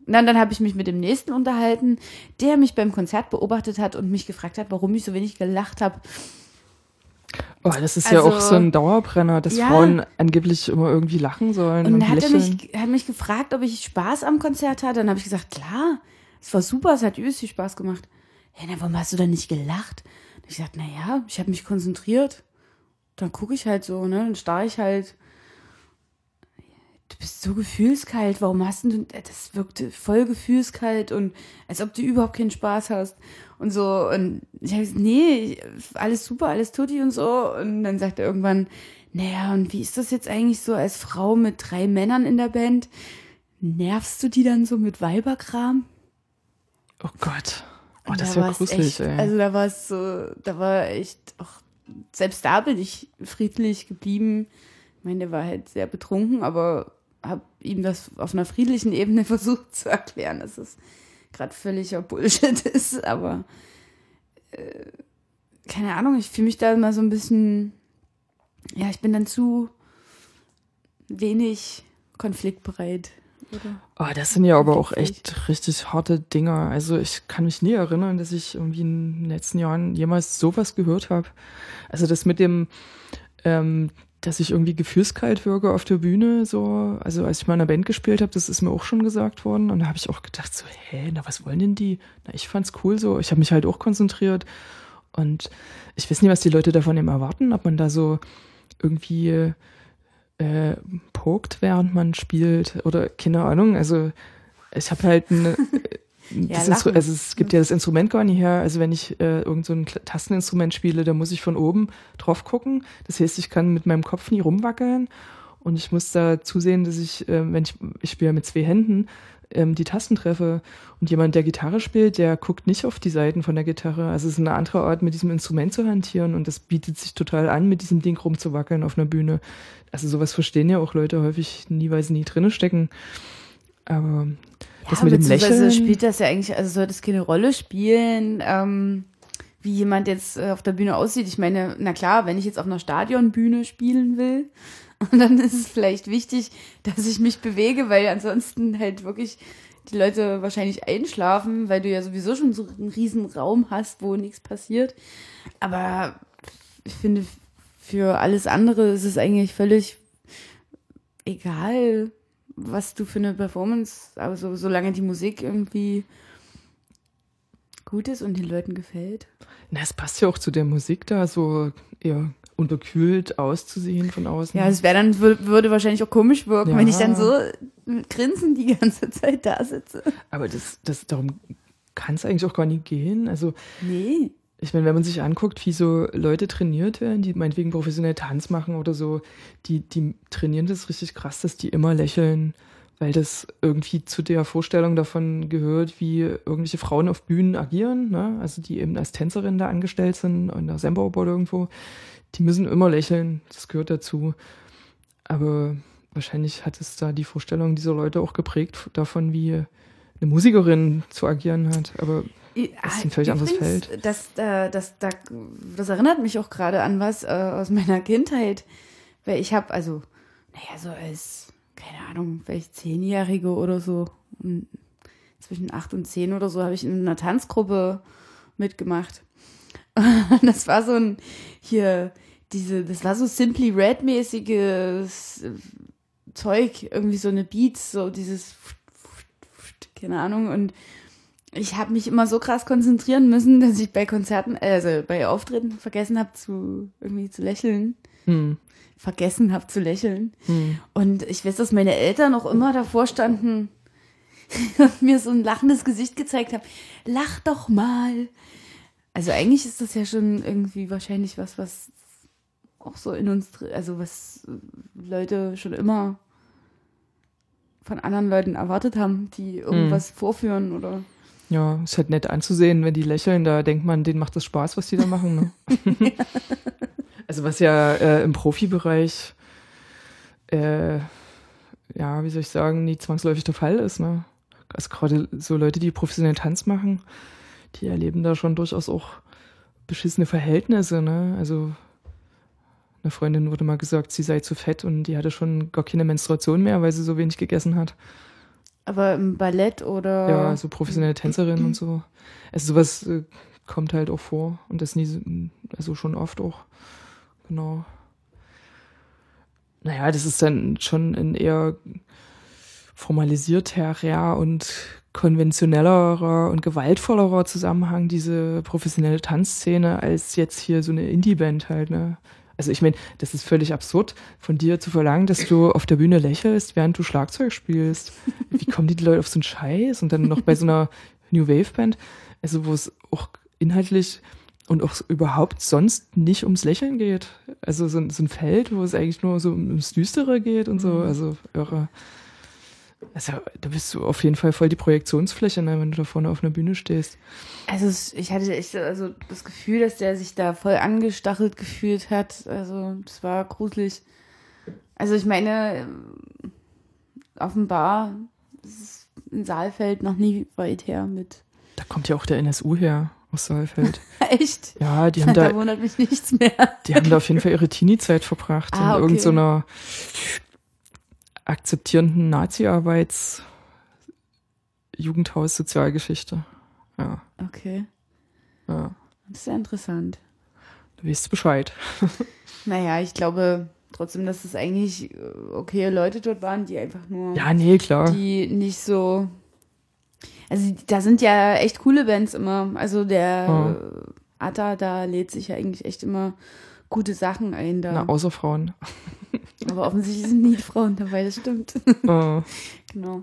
Speaker 2: Und dann, dann habe ich mich mit dem nächsten unterhalten, der mich beim Konzert beobachtet hat und mich gefragt hat, warum ich so wenig gelacht habe.
Speaker 1: Oh, das ist ja auch
Speaker 2: Also-
Speaker 1: so ein Dauerbrenner, dass
Speaker 2: Ja.
Speaker 1: Frauen angeblich immer irgendwie lachen sollen und,
Speaker 2: Und dann hat er mich, hat mich gefragt, ob ich Spaß am Konzert hatte. Dann habe ich gesagt, klar, es war super, es hat übelst viel Spaß gemacht. Ja, na, warum hast du dann nicht gelacht? Hab ich gesagt, naja, ich habe mich konzentriert. Dann gucke ich halt so, ne? Dann starre ich halt. Du bist so gefühlskalt, warum hast du, das wirkte voll gefühlskalt und als ob du überhaupt keinen Spaß hast und so. Und ich habe gesagt, nee, alles super, alles tutti und so. Und dann sagt er irgendwann, naja, und wie ist das jetzt eigentlich so als Frau mit drei Männern in der Band? Nervst du die dann so mit Weiberkram?
Speaker 1: Oh Gott. Oh, das
Speaker 2: da
Speaker 1: ja
Speaker 2: war's
Speaker 1: gruselig,
Speaker 2: echt,
Speaker 1: ey.
Speaker 2: Also da war es so, da war echt auch, selbst da bin ich friedlich geblieben. Ich meine, der war halt sehr betrunken, aber habe ihm das auf einer friedlichen Ebene versucht zu erklären, dass es gerade völliger Bullshit ist, aber äh, keine Ahnung, ich fühle mich da immer so ein bisschen, ja, ich bin dann zu wenig konfliktbereit. Oder?
Speaker 1: Oh, das sind ja aber auch echt richtig harte Dinger. Also ich kann mich nie erinnern, dass ich irgendwie in den letzten Jahren jemals sowas gehört habe. Also das mit dem, ähm, dass ich irgendwie gefühlskalt wirke auf der Bühne, so, also als ich mal in einer Band gespielt habe, das ist mir auch schon gesagt worden. Und da habe ich auch gedacht, so, hä, na, was wollen denn die? Na, ich fand's cool so. Ich habe mich halt auch konzentriert. Und ich weiß nicht, was die Leute davon eben erwarten, ob man da so irgendwie äh, pokt, während man spielt oder keine Ahnung. Also ich habe halt ein,
Speaker 2: Ja,
Speaker 1: also es gibt ja das Instrument gar nicht her. Also wenn ich äh, irgend so ein Tasteninstrument spiele, da muss ich von oben drauf gucken. Das heißt, ich kann mit meinem Kopf nie rumwackeln und ich muss da zusehen, dass ich, äh, wenn ich, ich spiele mit zwei Händen, ähm, die Tasten treffe. Und jemand, der Gitarre spielt, der guckt nicht auf die Seiten von der Gitarre. Also es ist eine andere Art, mit diesem Instrument zu hantieren und das bietet sich total an, mit diesem Ding rumzuwackeln auf einer Bühne. Also sowas verstehen ja auch Leute häufig nie, weil sie nie drinne stecken. Aber das mit dem Lächeln.
Speaker 2: spielt das ja eigentlich, also sollte es keine Rolle spielen, ähm, wie jemand jetzt äh, auf der Bühne aussieht. Ich meine, na klar, wenn ich jetzt auf einer Stadionbühne spielen will, dann ist es vielleicht wichtig, dass ich mich bewege, weil ansonsten halt wirklich die Leute wahrscheinlich einschlafen, weil du ja sowieso schon so einen riesen Raum hast, wo nichts passiert. Aber ich finde, für alles andere ist es eigentlich völlig egal, was du für eine Performance, also solange die Musik irgendwie gut ist und den Leuten gefällt.
Speaker 1: Na, es passt ja auch zu der Musik da, so eher unterkühlt auszusehen von außen.
Speaker 2: Ja, es wäre dann, wür- würde wahrscheinlich auch komisch wirken,
Speaker 1: Ja.
Speaker 2: wenn ich dann so mit Grinsen die ganze Zeit da sitze.
Speaker 1: Aber das, das, darum kann es eigentlich auch gar nicht gehen. Also,
Speaker 2: Nee.
Speaker 1: Ich meine, wenn man sich anguckt, wie so Leute trainiert werden, die meinetwegen professionell Tanz machen oder so, die, die trainieren das richtig krass, dass die immer lächeln, weil das irgendwie zu der Vorstellung davon gehört, wie irgendwelche Frauen auf Bühnen agieren, ne? also die eben als Tänzerin da angestellt sind, in der Semper oder irgendwo, die müssen immer lächeln, das gehört dazu. Aber wahrscheinlich hat es da die Vorstellung dieser Leute auch geprägt davon, wie eine Musikerin zu agieren hat. Aber Das ist ein völlig anderes Feld.
Speaker 2: Das, äh, das, das, das erinnert mich auch gerade an was äh, aus meiner Kindheit. Weil ich habe, also, naja, so als, keine Ahnung, vielleicht Zehnjährige oder so, und zwischen acht und zehn oder so, habe ich in einer Tanzgruppe mitgemacht. das war so ein, hier, diese, das war so Simply Red-mäßiges äh, Zeug, irgendwie so eine Beats, so dieses, keine Ahnung, und ich habe mich immer so krass konzentrieren müssen, dass ich bei Konzerten, also bei Auftritten vergessen habe zu irgendwie zu lächeln.
Speaker 1: hm,
Speaker 2: Vergessen habe zu lächeln.
Speaker 1: hm.
Speaker 2: Und ich weiß, dass meine Eltern auch immer davor standen und mir so ein lachendes Gesicht gezeigt haben. Lach doch mal. Also eigentlich ist das ja schon irgendwie wahrscheinlich was, was auch so in uns, also was Leute schon immer von anderen Leuten erwartet haben, die irgendwas vorführen oder
Speaker 1: Ja, ist halt nett anzusehen, wenn die lächeln, da denkt man, denen macht das Spaß, was die da machen. Ne? also was ja äh, im Profibereich, äh, ja, wie soll ich sagen, nie zwangsläufig der Fall ist. Ne? Also gerade so Leute, die professionell Tanz machen, die erleben da schon durchaus auch beschissene Verhältnisse. Ne? Also eine Freundin wurde mal gesagt, sie sei zu fett und die hatte schon gar keine Menstruation mehr, weil sie so wenig gegessen hat.
Speaker 2: Aber im Ballett oder
Speaker 1: Ja, so professionelle Tänzerin und so. Also sowas äh, kommt halt auch vor und das nie, so- also schon oft auch. Genau. Naja, das ist dann schon ein eher formalisierterer und konventionellerer und gewaltvollerer Zusammenhang, diese professionelle Tanzszene, als jetzt hier so eine Indie-Band halt, ne? Also ich meine, das ist völlig absurd, von dir zu verlangen, dass du auf der Bühne lächelst, während du Schlagzeug spielst. Wie kommen die Leute auf so einen Scheiß? Und dann noch bei so einer New Wave Band, also wo es auch inhaltlich und auch überhaupt sonst nicht ums Lächeln geht. Also so, ein- so ein Feld, wo es eigentlich nur so ums Düstere geht und so. Also irre. Also da bist du auf jeden Fall voll die Projektionsfläche, ne, wenn du da vorne auf einer Bühne stehst.
Speaker 2: Also es- ich hatte echt also das Gefühl, dass der sich da voll angestachelt gefühlt hat. Also das war gruselig. Also ich meine, offenbar ist in Saalfeld noch nie weit her mit.
Speaker 1: Da kommt ja auch der NSU her aus Saalfeld.
Speaker 2: Echt?
Speaker 1: Ja, die haben
Speaker 2: da
Speaker 1: da,
Speaker 2: wundert mich nichts mehr.
Speaker 1: die haben da auf jeden Fall ihre Teenie-Zeit verbracht
Speaker 2: Ah,
Speaker 1: in
Speaker 2: okay.
Speaker 1: irgendeiner akzeptierenden Nazi-Arbeits Jugendhaus Sozialgeschichte. Ja,
Speaker 2: Okay,
Speaker 1: ja.
Speaker 2: das ist ja interessant.
Speaker 1: Du weißt Bescheid.
Speaker 2: Naja, ich glaube trotzdem, dass es eigentlich äh, okay Leute dort waren, die einfach nur
Speaker 1: Ja, nee, klar.
Speaker 2: die nicht so. Also da sind ja echt coole Bands immer. Also der
Speaker 1: Ja.
Speaker 2: Atta, da lädt sich ja eigentlich echt immer gute Sachen ein. Da.
Speaker 1: Na, außer Frauen.
Speaker 2: Aber offensichtlich sind nie Frauen dabei, das stimmt.
Speaker 1: Äh,
Speaker 2: genau.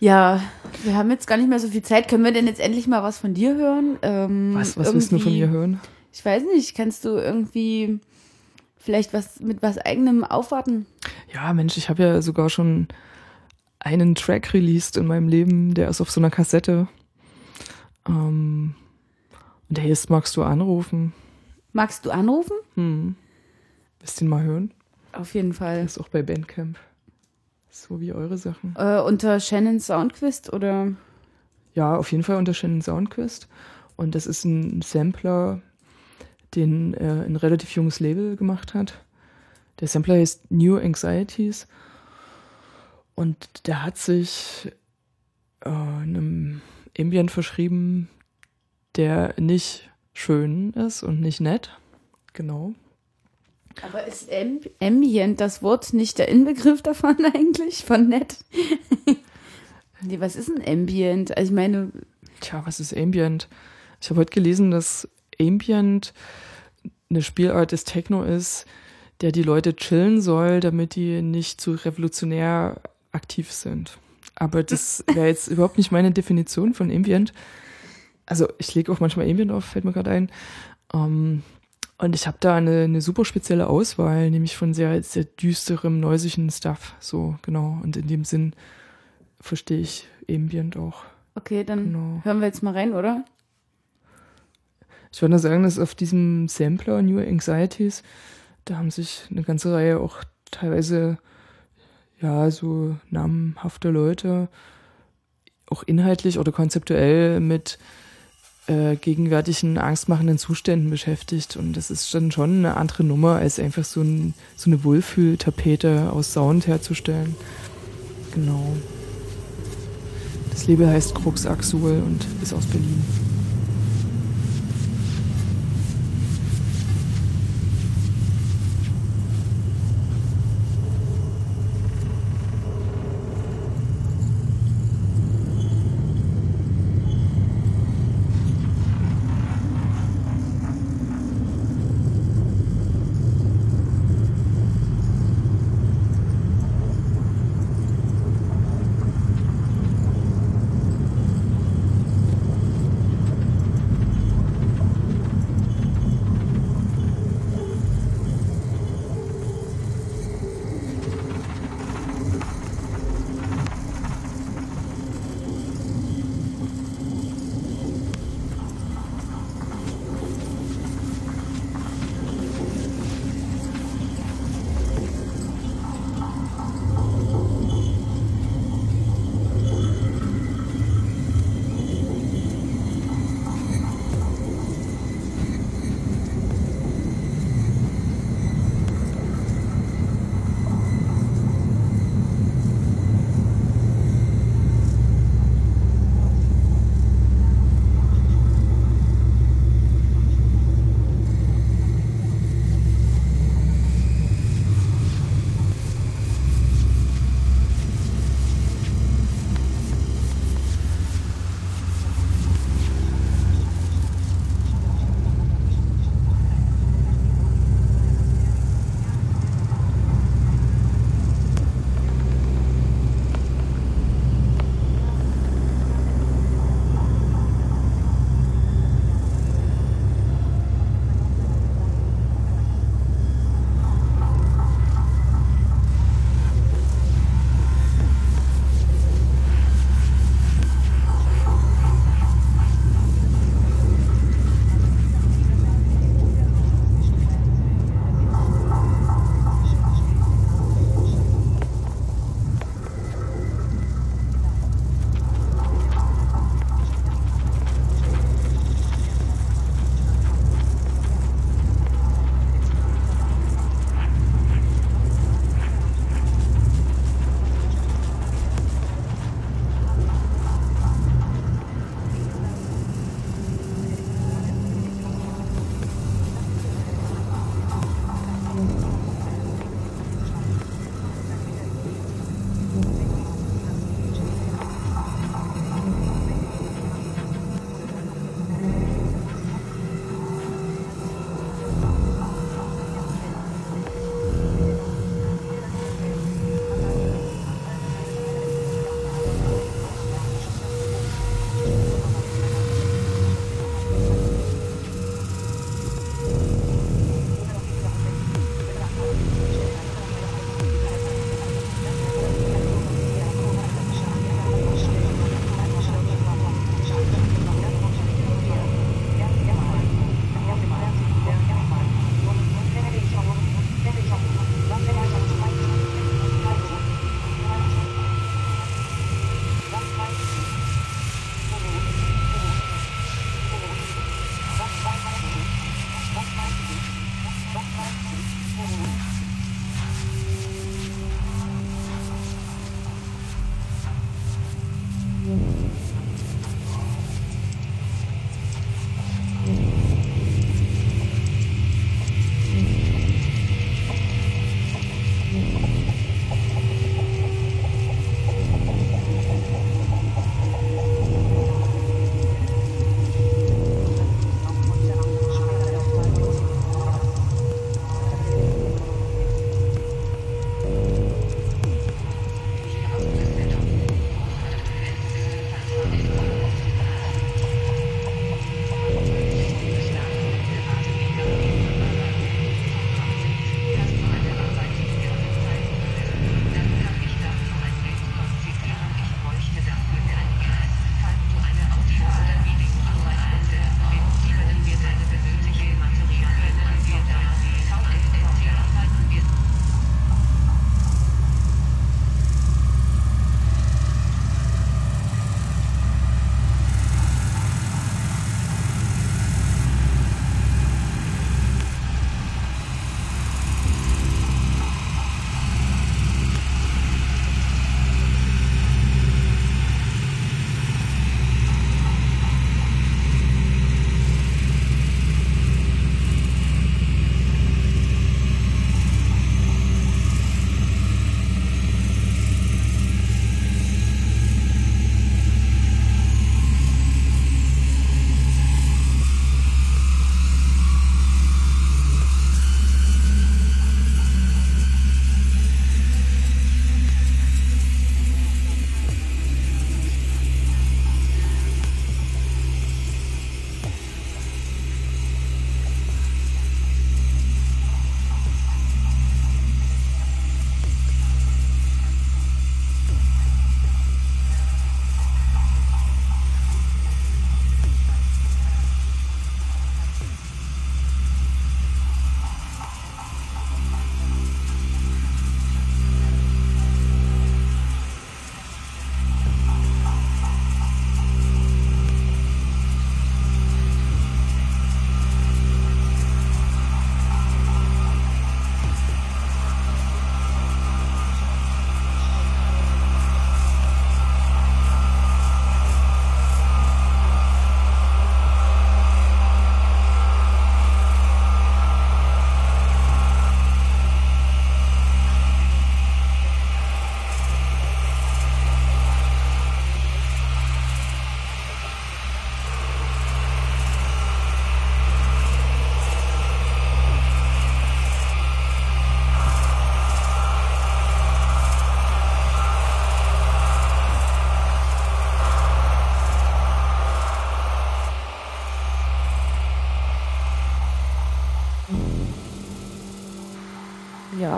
Speaker 2: Ja, wir haben jetzt gar nicht mehr so viel Zeit. Können wir denn jetzt endlich mal was von dir hören? Ähm,
Speaker 1: was was willst du von mir hören?
Speaker 2: Ich weiß nicht, kannst du irgendwie vielleicht was mit was eigenem aufwarten?
Speaker 1: Ja, Mensch, ich habe ja sogar schon einen Track released in meinem Leben, der ist auf so einer Kassette. Ähm, und der heißt Magst du anrufen?
Speaker 2: Magst du anrufen?
Speaker 1: Hm. Willst du ihn mal hören?
Speaker 2: Auf jeden Fall.
Speaker 1: ist auch bei Bandcamp. So wie eure Sachen.
Speaker 2: Äh, unter Shannon Soundquist oder?
Speaker 1: Ja, auf jeden Fall unter Shannon Soundquist. Und das ist ein Sampler, den äh, ein relativ junges Label gemacht hat. Der Sampler heißt New Anxieties. Und der hat sich äh, einem Ambient verschrieben, der nicht schön ist und nicht nett. Genau.
Speaker 2: Aber ist Amb Ambient das Wort nicht der Inbegriff davon eigentlich? Von nett? nee, was ist ein Ambient? Also ich meine,
Speaker 1: Tja, was ist Ambient? Ich habe heute gelesen, dass Ambient eine Spielart des Techno ist, der die Leute chillen soll, damit die nicht zu revolutionär aktiv sind. Aber das wäre jetzt überhaupt nicht meine Definition von Ambient. Also ich lege auch manchmal Ambient auf, fällt mir gerade ein. Ähm, und ich habe da eine, eine super spezielle Auswahl, nämlich von sehr, sehr düsterem, neusigen Stuff. So, genau. Und in dem Sinn verstehe ich Ambient auch.
Speaker 2: okay, dann
Speaker 1: Genau.
Speaker 2: hören wir jetzt mal rein, oder?
Speaker 1: Ich würde nur sagen, dass auf diesem Sampler New Anxieties, da haben sich eine ganze Reihe auch teilweise, ja, so namhafte Leute auch inhaltlich oder konzeptuell mit äh, gegenwärtigen angstmachenden Zuständen beschäftigt. Und das ist dann schon eine andere Nummer, als einfach so, ein, so eine Wohlfühltapete aus Sound herzustellen. Genau. Das Label heißt Crux Axul und ist aus Berlin.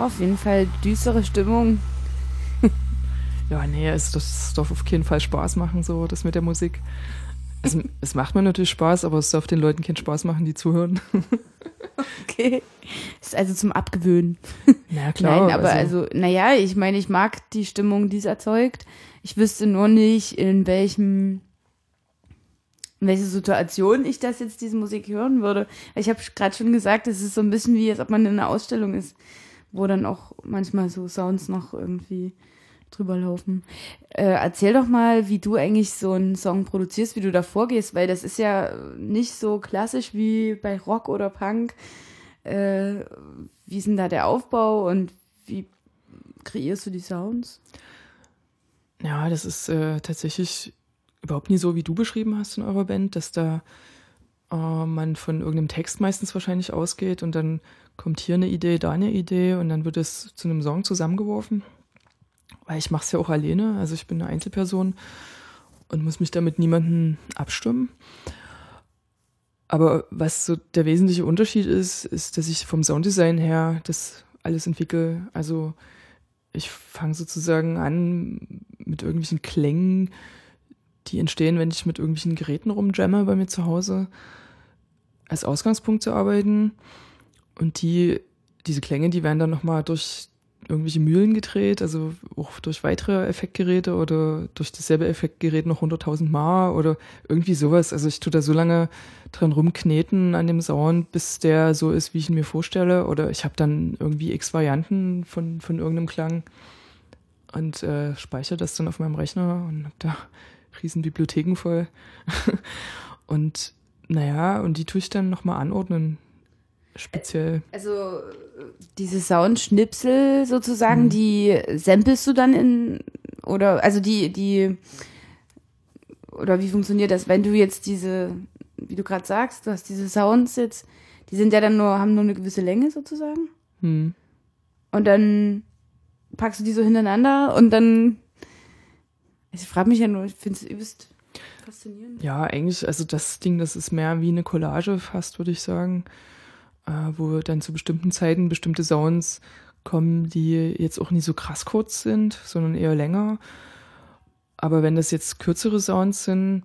Speaker 2: Auf jeden Fall düstere Stimmung.
Speaker 1: Ja, nee, es, das darf auf keinen Fall Spaß machen, so das mit der Musik. Es, es macht mir natürlich Spaß, aber es darf den Leuten keinen Spaß machen, die zuhören.
Speaker 2: Okay. Ist also zum Abgewöhnen.
Speaker 1: Na klar.
Speaker 2: Nein, aber also, naja, ich meine, ich mag die Stimmung, die es erzeugt. Ich wüsste nur nicht, in welchem, in welcher Situation ich das jetzt, diese Musik hören würde. Ich habe gerade schon gesagt, es ist so ein bisschen wie, als ob man in einer Ausstellung ist, wo dann auch manchmal so Sounds noch irgendwie drüber laufen. Äh, erzähl doch mal, wie du eigentlich so einen Song produzierst, wie du da vorgehst, weil das ist ja nicht so klassisch wie bei Rock oder Punk. Äh, wie ist denn da der Aufbau und wie kreierst du die Sounds?
Speaker 1: Ja, das ist äh, tatsächlich überhaupt nie so, wie du beschrieben hast in eurer Band, dass da äh, man von irgendeinem Text meistens wahrscheinlich ausgeht und dann kommt hier eine Idee, da eine Idee und dann wird es zu einem Song zusammengeworfen. Weil ich mache es ja auch alleine, also ich bin eine Einzelperson und muss mich da mit niemandem abstimmen. Aber was so der wesentliche Unterschied ist, ist, dass ich vom Sounddesign her das alles entwickle. Also ich fange sozusagen an mit irgendwelchen Klängen, die entstehen, wenn ich mit irgendwelchen Geräten rumjamme bei mir zu Hause, als Ausgangspunkt zu arbeiten. Und die, diese Klänge, die werden dann nochmal durch irgendwelche Mühlen gedreht, also auch durch weitere Effektgeräte oder durch dasselbe Effektgerät noch 100.000 Mal oder irgendwie sowas. Also ich tue da so lange dran rumkneten an dem Sound, bis der so ist, wie ich ihn mir vorstelle. Oder ich habe dann irgendwie x Varianten von, von irgendeinem Klang und äh, speichere das dann auf meinem Rechner und habe da riesen Bibliotheken voll. und naja, und die tue ich dann nochmal anordnen. Speziell.
Speaker 2: Also diese Soundschnipsel sozusagen, die samplest du dann in oder also die die oder wie funktioniert das, wenn du jetzt diese, wie du gerade sagst, du hast diese Sounds jetzt, die sind ja dann nur haben nur eine gewisse Länge sozusagen
Speaker 1: Hm.
Speaker 2: und dann packst du die so hintereinander und dann ich frage mich ja nur, ich finde es übelst faszinierend.
Speaker 1: Ja, eigentlich, also das Ding, das ist mehr wie eine Collage fast, würde ich sagen, wo dann zu bestimmten Zeiten bestimmte Sounds kommen, die jetzt auch nicht so krass kurz sind, sondern eher länger. Aber wenn das jetzt kürzere Sounds sind,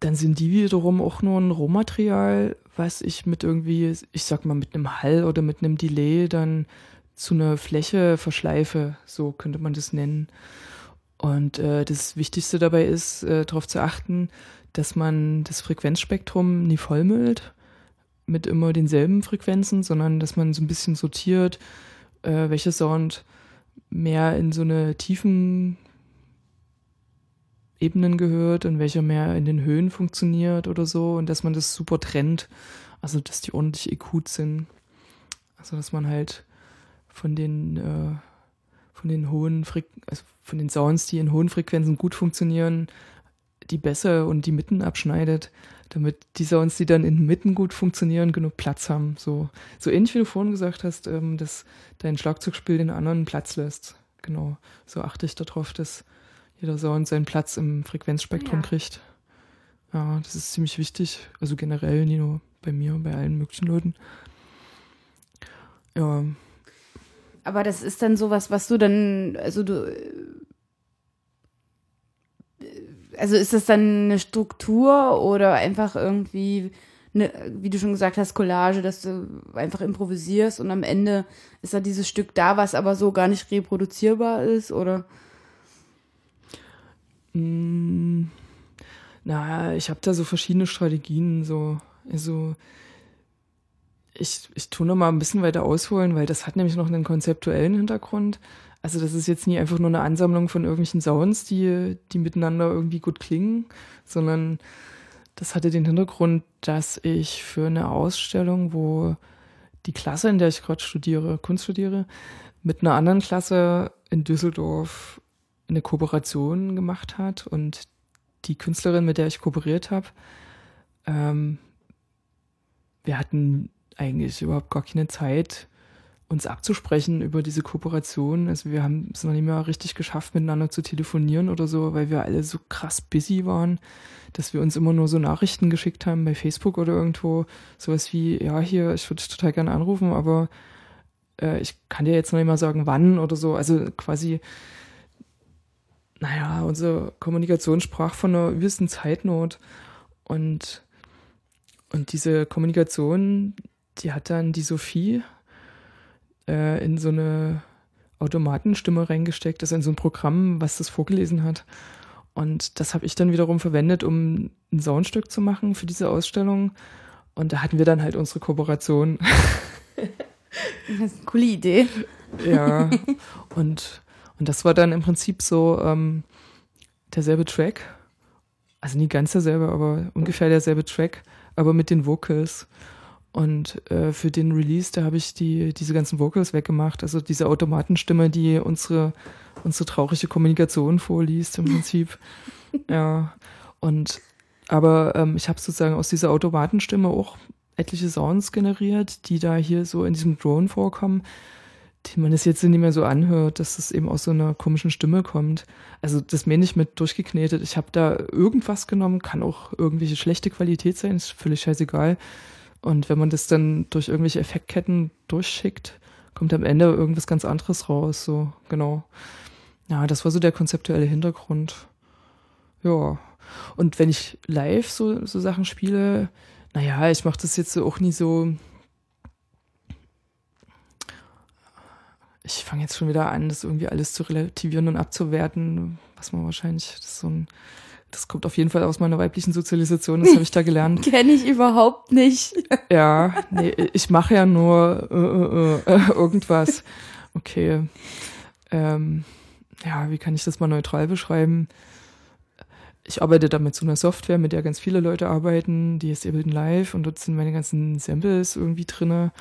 Speaker 1: dann sind die wiederum auch nur ein Rohmaterial, was ich mit irgendwie, ich sag mal, mit einem Hall oder mit einem Delay dann zu einer Fläche verschleife, so könnte man das nennen. Und äh, das Wichtigste dabei ist, äh, darauf zu achten, dass man das Frequenzspektrum nie vollmüllt mit immer denselben Frequenzen, sondern dass man so ein bisschen sortiert, äh, welcher Sound mehr in so eine tiefen Ebenen gehört und welcher mehr in den Höhen funktioniert oder so und dass man das super trennt, also dass die ordentlich EQt sind. Also dass man halt von den äh, von den hohen Freq also von den Sounds, die in hohen Frequenzen gut funktionieren, die besser und die Mitten abschneidet, damit die Sounds, die dann in den Mitten gut funktionieren, genug Platz haben. So, so ähnlich wie du vorhin gesagt hast, ähm, dass dein Schlagzeugspiel den anderen Platz lässt. Genau. So achte ich darauf, dass jeder Sound seinen Platz im Frequenzspektrum
Speaker 2: Ja.
Speaker 1: kriegt. Ja, das ist ziemlich wichtig. Also generell, nicht nur bei mir, bei allen möglichen Leuten. Ja,
Speaker 2: Aber das ist dann sowas, was du dann, also du, äh, also ist das dann eine Struktur oder einfach irgendwie, eine, wie du schon gesagt hast, Collage, dass du einfach improvisierst und am Ende ist da dieses Stück da, was aber so gar nicht reproduzierbar ist oder?
Speaker 1: Mm, Na, ich habe da so verschiedene Strategien. So, also ich, ich tue noch mal ein bisschen weiter ausholen, weil das hat nämlich noch einen konzeptuellen Hintergrund. Also das ist jetzt nie einfach nur eine Ansammlung von irgendwelchen Sounds, die, die miteinander irgendwie gut klingen, sondern das hatte den Hintergrund, dass ich für eine Ausstellung, wo die Klasse, in der ich gerade studiere, Kunst studiere, mit einer anderen Klasse in Düsseldorf eine Kooperation gemacht hat und die Künstlerin, mit der ich kooperiert habe, ähm, wir hatten eigentlich überhaupt gar keine Zeit, uns abzusprechen über diese Kooperation. Also wir haben es noch nicht mehr richtig geschafft, miteinander zu telefonieren oder so, weil wir alle so krass busy waren, dass wir uns immer nur so Nachrichten geschickt haben bei Facebook oder irgendwo. Sowas wie, ja, hier, ich würde dich total gerne anrufen, aber äh, ich kann dir jetzt noch nicht mal sagen, wann oder so. Also quasi, naja, unsere Kommunikation sprach von einer übelsten Zeitnot. Und, und diese Kommunikation, die hat dann die Sophie äh, in so eine Automatenstimme reingesteckt, also in so ein Programm, was das vorgelesen hat. Und das habe ich dann wiederum verwendet, um ein Soundstück zu machen für diese Ausstellung. Und da hatten wir dann halt unsere Kooperation.
Speaker 2: Das ist eine coole Idee.
Speaker 1: ja. Und, und das war dann im Prinzip so ähm, derselbe Track. Also nie ganz derselbe, aber ungefähr derselbe Track, aber mit den Vocals. Und äh, für den Release, da habe ich die, diese ganzen Vocals weggemacht. Also diese Automatenstimme, die unsere, unsere traurige Kommunikation vorliest im Prinzip. ja. Und aber ähm, ich habe sozusagen aus dieser Automatenstimme auch etliche Sounds generiert, die da hier so in diesem Drone vorkommen, die man es jetzt nicht mehr so anhört, dass es eben aus so einer komischen Stimme kommt. Also das meine ich mit durchgeknetet. Ich habe da irgendwas genommen, kann auch irgendwelche schlechte Qualität sein, ist völlig scheißegal. Und wenn man das dann durch irgendwelche Effektketten durchschickt, kommt am Ende irgendwas ganz anderes raus. So, genau. Ja, das war so der konzeptuelle Hintergrund. Ja. Und wenn ich live so, so Sachen spiele, naja, ich mache das jetzt auch nie so. Ich fange jetzt schon wieder an, das irgendwie alles zu relativieren und abzuwerten, was man wahrscheinlich, das ist so ein, das kommt auf jeden Fall aus meiner weiblichen Sozialisation, das habe ich da gelernt.
Speaker 2: Kenne ich überhaupt nicht.
Speaker 1: Ja, nee, ich mache ja nur äh, äh, äh, irgendwas. Okay. Ähm, ja, wie kann ich das mal neutral beschreiben? Ich arbeite da mit so einer Software, mit der ganz viele Leute arbeiten, die ist Ableton Live und dort sind meine ganzen Samples irgendwie drinne.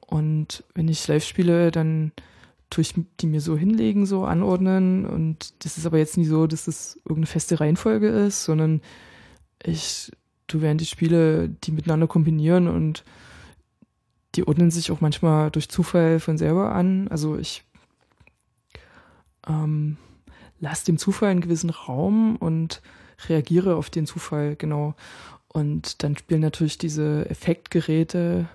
Speaker 1: Und wenn ich live spiele, dann tue ich die mir so hinlegen, so anordnen. Und das ist aber jetzt nie so, dass das irgendeine feste Reihenfolge ist, sondern ich tue während ich spiele die miteinander kombinieren und die ordnen sich auch manchmal durch Zufall von selber an. Also ich ähm, lasse dem Zufall einen gewissen Raum und reagiere auf den Zufall, genau. Und dann spielen natürlich diese Effektgeräte,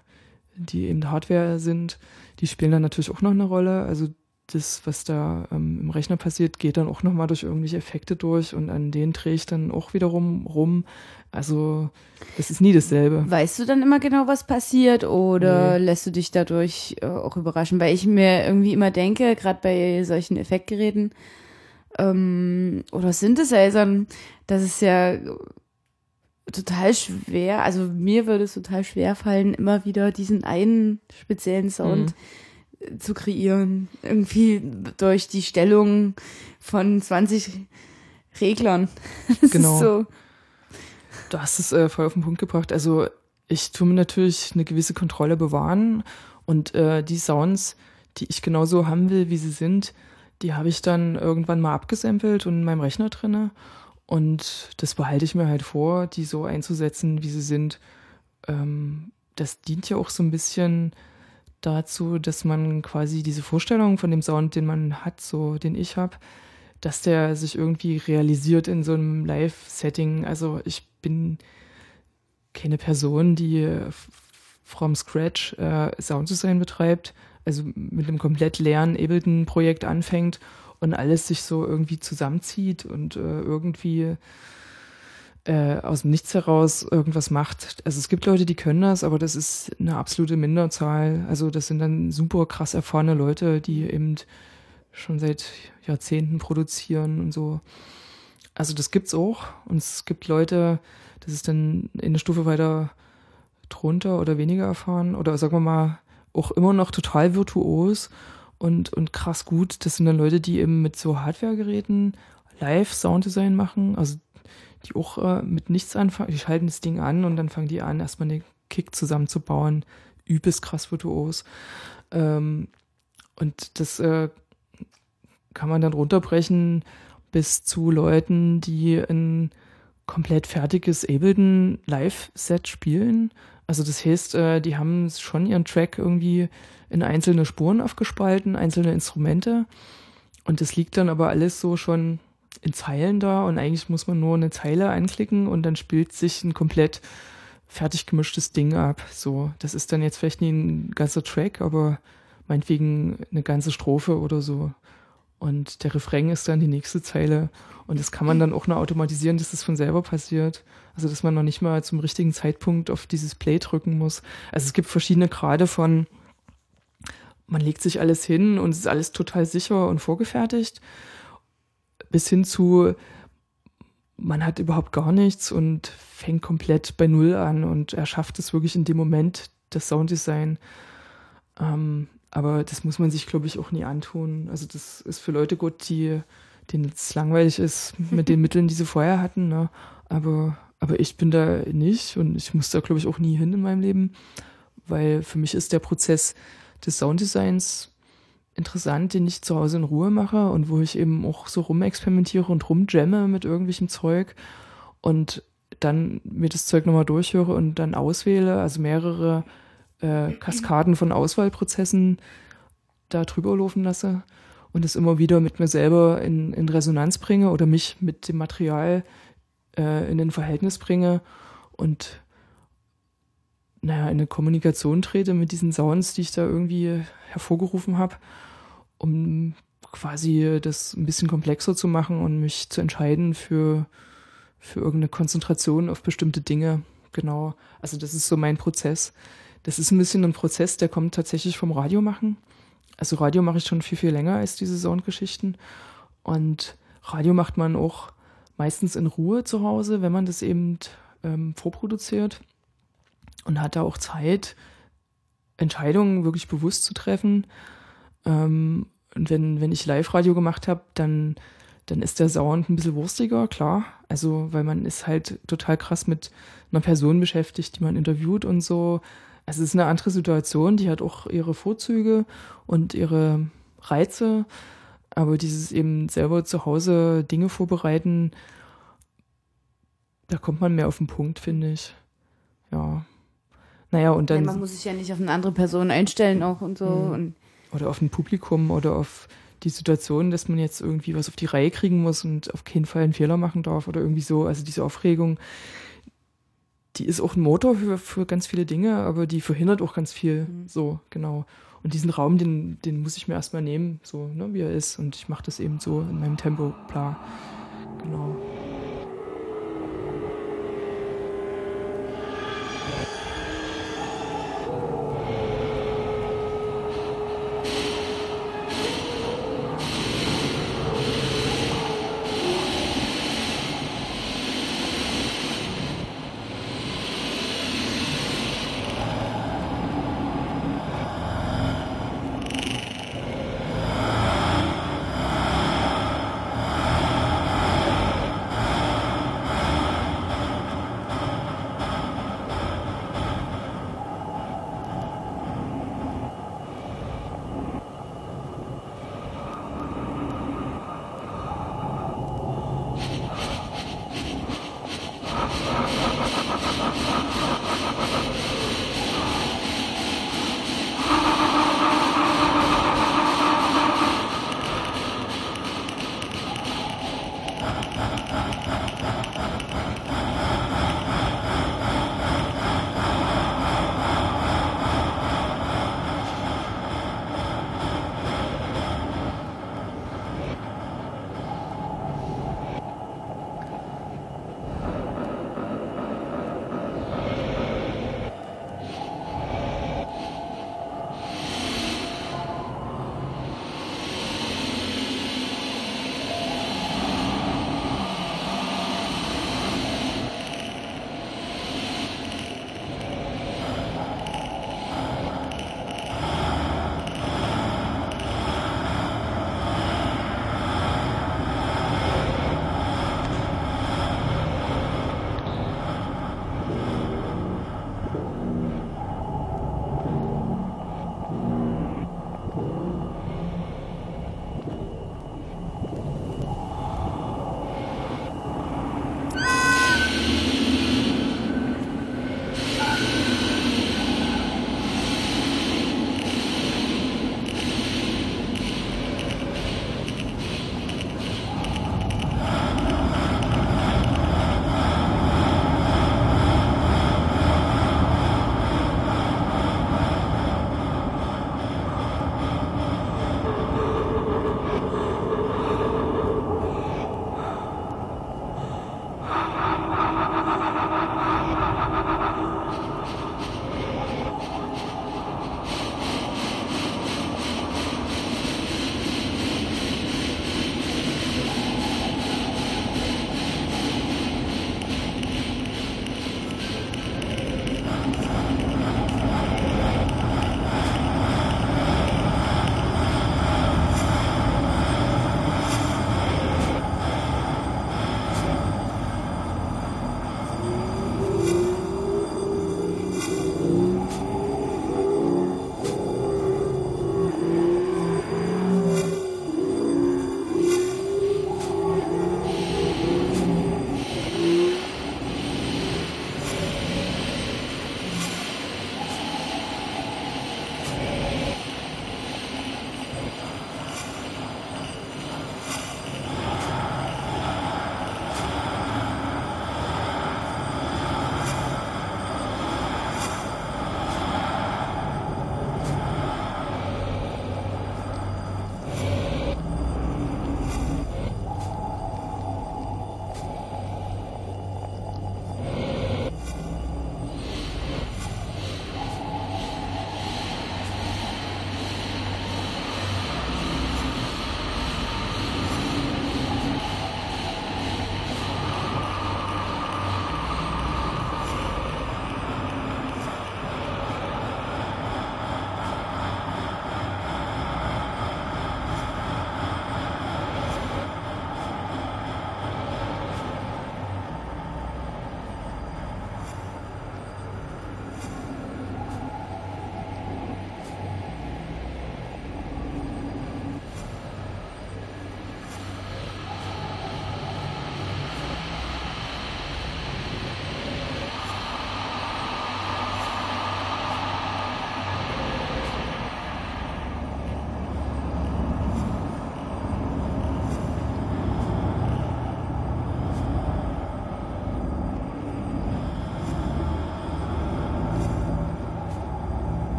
Speaker 1: die eben Hardware sind, die spielen dann natürlich auch noch eine Rolle. Also das, was da ähm, im Rechner passiert, geht dann auch nochmal durch irgendwelche Effekte durch und an denen drehe ich dann auch wiederum rum. Also das ist nie dasselbe.
Speaker 2: Weißt du dann immer genau, was passiert oder
Speaker 1: Nee.
Speaker 2: lässt du dich dadurch äh, auch überraschen? Weil ich mir irgendwie immer denke, gerade bei solchen Effektgeräten ähm, oder Synthesizern, das ist ja total schwer, also mir würde es total schwer fallen, immer wieder diesen einen speziellen Sound äh, zu kreieren. Irgendwie durch die Stellung von 20 Reglern. Das
Speaker 1: Genau.
Speaker 2: ist so.
Speaker 1: Du hast es äh, voll auf den Punkt gebracht. Also ich tue mir natürlich eine gewisse Kontrolle bewahren und äh, die Sounds, die ich genauso haben will, wie sie sind, die habe ich dann irgendwann mal abgesampelt und in meinem Rechner drinne. Und das behalte ich mir halt vor, die so einzusetzen, wie sie sind. Ähm, das dient ja auch so ein bisschen dazu, dass man quasi diese Vorstellung von dem Sound, den man hat, so den ich habe, dass der sich irgendwie realisiert in so einem Live-Setting. Also ich bin keine Person, die from scratch äh, Sounddesign betreibt, also mit einem komplett leeren Ableton-Projekt anfängt und alles sich so irgendwie zusammenzieht und äh, irgendwie äh, aus dem Nichts heraus irgendwas macht. Also es gibt Leute, die können das, aber das ist eine absolute Minderzahl. Also das sind dann super krass erfahrene Leute, die eben schon seit Jahrzehnten produzieren und so. Also das gibt's auch. Und es gibt Leute, das ist dann in eine Stufe weiter drunter oder weniger erfahren oder sagen wir mal auch immer noch total virtuos und, und krass gut. Das sind dann Leute, die eben mit so Hardware-Geräten live Sounddesign machen, also die auch äh, mit nichts anfangen. Die schalten das Ding an und dann fangen die an, erstmal den Kick zusammenzubauen. Übelst krass virtuos. Ähm, und das äh, kann man dann runterbrechen bis zu Leuten, die ein komplett fertiges Ableton Live-Set spielen. Also das heißt, äh, die haben schon ihren Track irgendwie in einzelne Spuren aufgespalten, einzelne Instrumente. Und das liegt dann aber alles so schon in Zeilen da und eigentlich muss man nur eine Zeile anklicken und dann spielt sich ein komplett fertig gemischtes Ding ab. So, das ist dann jetzt vielleicht nie ein ganzer Track, aber meinetwegen eine ganze Strophe oder so. Und der Refrain ist dann die nächste Zeile. Und das kann man dann auch noch automatisieren, dass das von selber passiert. Also, dass man noch nicht mal zum richtigen Zeitpunkt auf dieses Play drücken muss. Also, es gibt verschiedene Grade von, man legt sich alles hin und es ist alles total sicher und vorgefertigt, bis hin zu, man hat überhaupt gar nichts und fängt komplett bei Null an und erschafft es wirklich in dem Moment, das Sounddesign. Ähm, aber das muss man sich, glaube ich, auch nie antun. Also das ist für Leute gut, die, denen es langweilig ist mit den Mitteln, die sie vorher hatten. Ne? Aber, aber ich bin da nicht und ich muss da, glaube ich, auch nie hin in meinem Leben, weil für mich ist der Prozess des Sounddesigns interessant, den ich zu Hause in Ruhe mache und wo ich eben auch so rumexperimentiere und rumjamme mit irgendwelchem Zeug und dann mir das Zeug nochmal durchhöre und dann auswähle, also mehrere äh, Kaskaden von Auswahlprozessen da drüber laufen lasse und es immer wieder mit mir selber in, in Resonanz bringe oder mich mit dem Material äh, in ein Verhältnis bringe und naja, in eine Kommunikation trete mit diesen Sounds, die ich da irgendwie hervorgerufen habe, um quasi das ein bisschen komplexer zu machen und mich zu entscheiden für, für irgendeine Konzentration auf bestimmte Dinge. Genau. Also das ist so mein Prozess. Das ist ein bisschen ein Prozess, der kommt tatsächlich vom Radio machen. Also Radio mache ich schon viel, viel länger als diese Soundgeschichten. Und Radio macht man auch meistens in Ruhe zu Hause, wenn man das eben ähm, vorproduziert und hat da auch Zeit, Entscheidungen wirklich bewusst zu treffen. Ähm, und wenn, wenn ich Live-Radio gemacht habe, dann, dann ist der Sound ein bisschen wurstiger, klar. Also, weil man ist halt total krass mit einer Person beschäftigt, die man interviewt und so. Also, es ist eine andere Situation, die hat auch ihre Vorzüge und ihre Reize. Aber dieses eben selber zu Hause Dinge vorbereiten, da kommt man mehr auf den Punkt, finde ich. Ja. Naja, und dann.
Speaker 2: Ja, man muss sich ja nicht auf eine andere Person einstellen auch und so.
Speaker 1: Mhm.
Speaker 2: Und
Speaker 1: oder auf ein Publikum oder auf die Situation, dass man jetzt irgendwie was auf die Reihe kriegen muss und auf keinen Fall einen Fehler machen darf oder irgendwie so. Also diese Aufregung, die ist auch ein Motor für, für ganz viele Dinge, aber die verhindert auch ganz viel.
Speaker 2: Mhm.
Speaker 1: So, genau. Und diesen Raum, den, den muss ich mir erstmal nehmen, so, ne, wie er ist. Und ich mache das eben so in meinem Tempo, klar. Genau.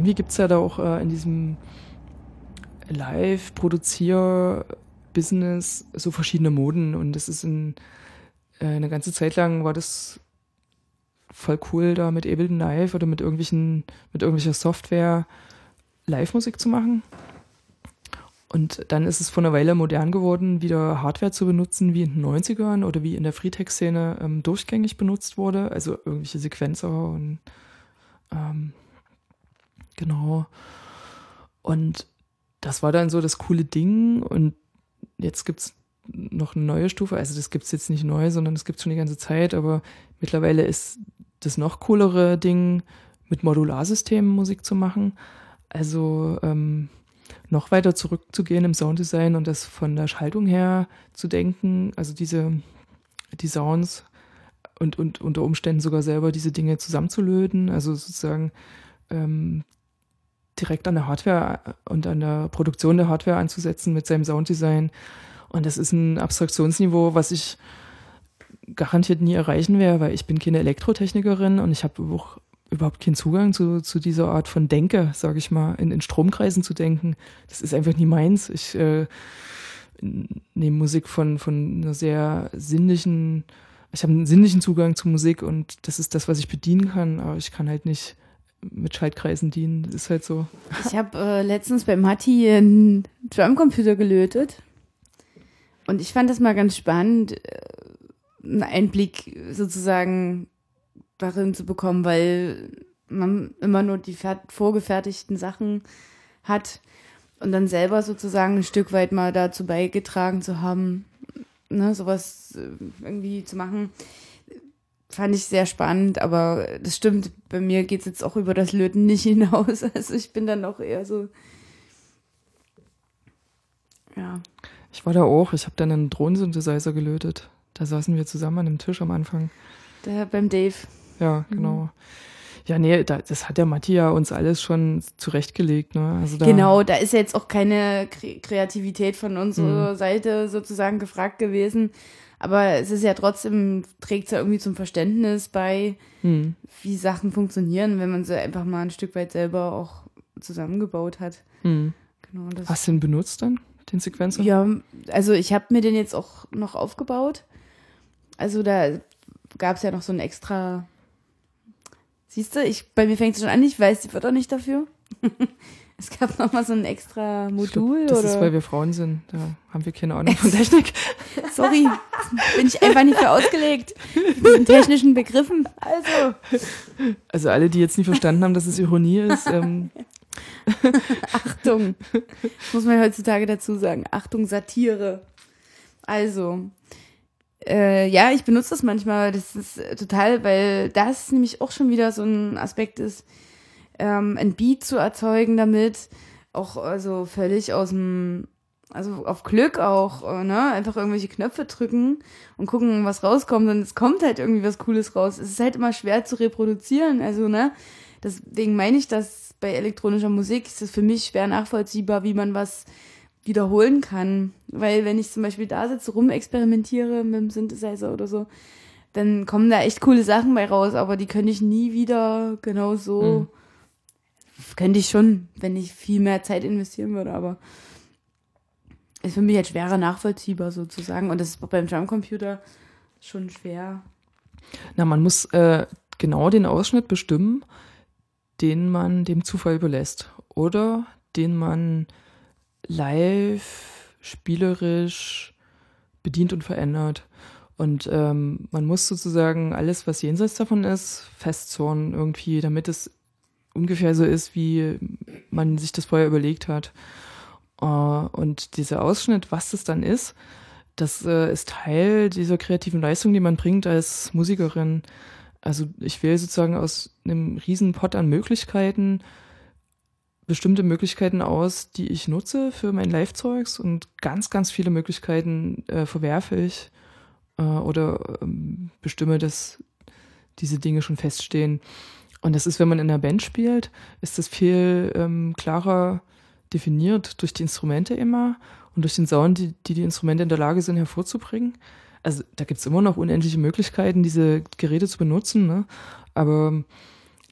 Speaker 1: Irgendwie gibt es ja da auch äh, in diesem Live-Produzier-Business so verschiedene Moden und das ist in, äh, eine ganze Zeit lang war das voll cool, da mit Ableton Live oder mit irgendwelchen, mit irgendwelcher Software Live-Musik zu machen. Und dann ist es vor einer Weile modern geworden, wieder Hardware zu benutzen, wie in den 90ern oder wie in der Freetech-Szene ähm, durchgängig benutzt wurde. Also irgendwelche Sequenzer und ähm, genau. Und das war dann so das coole Ding. Und jetzt gibt's noch eine neue Stufe. Also das gibt's jetzt nicht neu, sondern das gibt's schon die ganze Zeit. Aber mittlerweile ist das noch coolere Ding, mit Modularsystemen Musik zu machen. Also ähm, noch weiter zurückzugehen im Sounddesign und das von der Schaltung her zu denken, also diese die Sounds und, und unter Umständen sogar selber diese Dinge zusammenzulöten, also sozusagen ähm, direkt an der Hardware und an der Produktion der Hardware anzusetzen mit seinem Sounddesign. Und das ist ein Abstraktionsniveau, was ich garantiert nie erreichen werde, weil ich bin keine Elektrotechnikerin und ich habe auch überhaupt keinen Zugang zu, zu dieser Art von Denke, sage ich mal, in, in Stromkreisen zu denken. Das ist einfach nie meins. Ich äh, nehme Musik von, von einer sehr sinnlichen, ich habe einen sinnlichen Zugang zu Musik und das ist das, was ich bedienen kann, aber ich kann halt nicht mit Schaltkreisen dienen. Das ist halt so.
Speaker 2: Ich habe äh, letztens bei Matti einen Drumcomputer gelötet. Und ich fand das mal ganz spannend, äh, einen Einblick sozusagen darin zu bekommen, weil man immer nur die fer- vorgefertigten Sachen hat und dann selber sozusagen ein Stück weit mal dazu beigetragen zu haben, ne, sowas äh, irgendwie zu machen. Fand ich sehr spannend, aber das stimmt, bei mir geht es jetzt auch über das Löten nicht hinaus. Also ich bin dann auch eher so. Ja.
Speaker 1: Ich war da auch, ich habe dann einen Drohnensynthesizer gelötet. Da saßen wir zusammen an einem Tisch am Anfang.
Speaker 2: Der beim Dave.
Speaker 1: Ja, genau. Ja, nee, da, das hat der Matti ja uns alles schon zurechtgelegt. Ne? Also da,
Speaker 2: Genau, da ist jetzt auch keine Kre Kreativität von unserer Seite sozusagen gefragt gewesen. Aber es ist ja trotzdem, trägt es ja irgendwie zum Verständnis bei,
Speaker 1: Hm.
Speaker 2: wie Sachen funktionieren, wenn man sie einfach mal ein Stück weit selber auch zusammengebaut hat.
Speaker 1: Hm.
Speaker 2: Genau,
Speaker 1: Hast du den benutzt dann, den Sequenzer?
Speaker 2: Ja, also ich habe mir den jetzt auch noch aufgebaut. Also da gab es ja noch so ein extra. Siehst du, ich, bei mir fängt es schon an, ich weiß die Wörter nicht dafür. es gab noch mal so ein extra Modul
Speaker 1: Das
Speaker 2: oder.
Speaker 1: ist, weil wir Frauen sind. Da haben wir keine Ahnung von Technik.
Speaker 2: Sorry, bin ich einfach nicht für ausgelegt. Mit den technischen Begriffen. Also,
Speaker 1: Also alle, die jetzt nicht verstanden haben, dass es Ironie ist, ähm,
Speaker 2: Achtung. Das muss man heutzutage dazu sagen. Achtung, Satire. Also, äh, ja, ich benutze das manchmal. Das ist total, weil das nämlich auch schon wieder so ein Aspekt ist, ähm, ein Beat zu erzeugen damit. Auch also völlig aus dem, also auf Glück auch, äh, ne? Einfach irgendwelche Knöpfe drücken und gucken, was rauskommt. Und es kommt halt irgendwie was Cooles raus. Es ist halt immer schwer zu reproduzieren. Also, ne? Deswegen meine ich, dass bei elektronischer Musik ist es für mich schwer nachvollziehbar, wie man was wiederholen kann. Weil wenn ich zum Beispiel da sitze, rumexperimentiere mit dem Synthesizer oder so, dann kommen da echt coole Sachen bei raus, aber die könnte ich nie wieder genau so.
Speaker 1: Mhm.
Speaker 2: Könnte ich schon, wenn ich viel mehr Zeit investieren würde, aber ist für mich halt schwerer nachvollziehbar sozusagen. Und das ist beim Drumcomputer schon schwer.
Speaker 1: na, man muss äh, genau den Ausschnitt bestimmen, den man dem Zufall überlässt. Oder den man live, spielerisch bedient und verändert. Und ähm, man muss sozusagen alles, was jenseits davon ist, festzornen irgendwie, damit es ungefähr so ist, wie man sich das vorher überlegt hat. Äh, und dieser Ausschnitt, was das dann ist, das äh, ist Teil dieser kreativen Leistung, die man bringt als Musikerin. Also ich wähle sozusagen aus einem riesen Pot an Möglichkeiten bestimmte Möglichkeiten aus, die ich nutze für mein Live-Zeugs und ganz, ganz viele Möglichkeiten äh, verwerfe ich äh, oder ähm, bestimme, dass diese Dinge schon feststehen. Und das ist, wenn man in einer Band spielt, ist das viel ähm, klarer definiert durch die Instrumente immer und durch den Sound, die, die die Instrumente in der Lage sind hervorzubringen. Also da gibt's immer noch unendliche Möglichkeiten, diese Geräte zu benutzen, ne? aber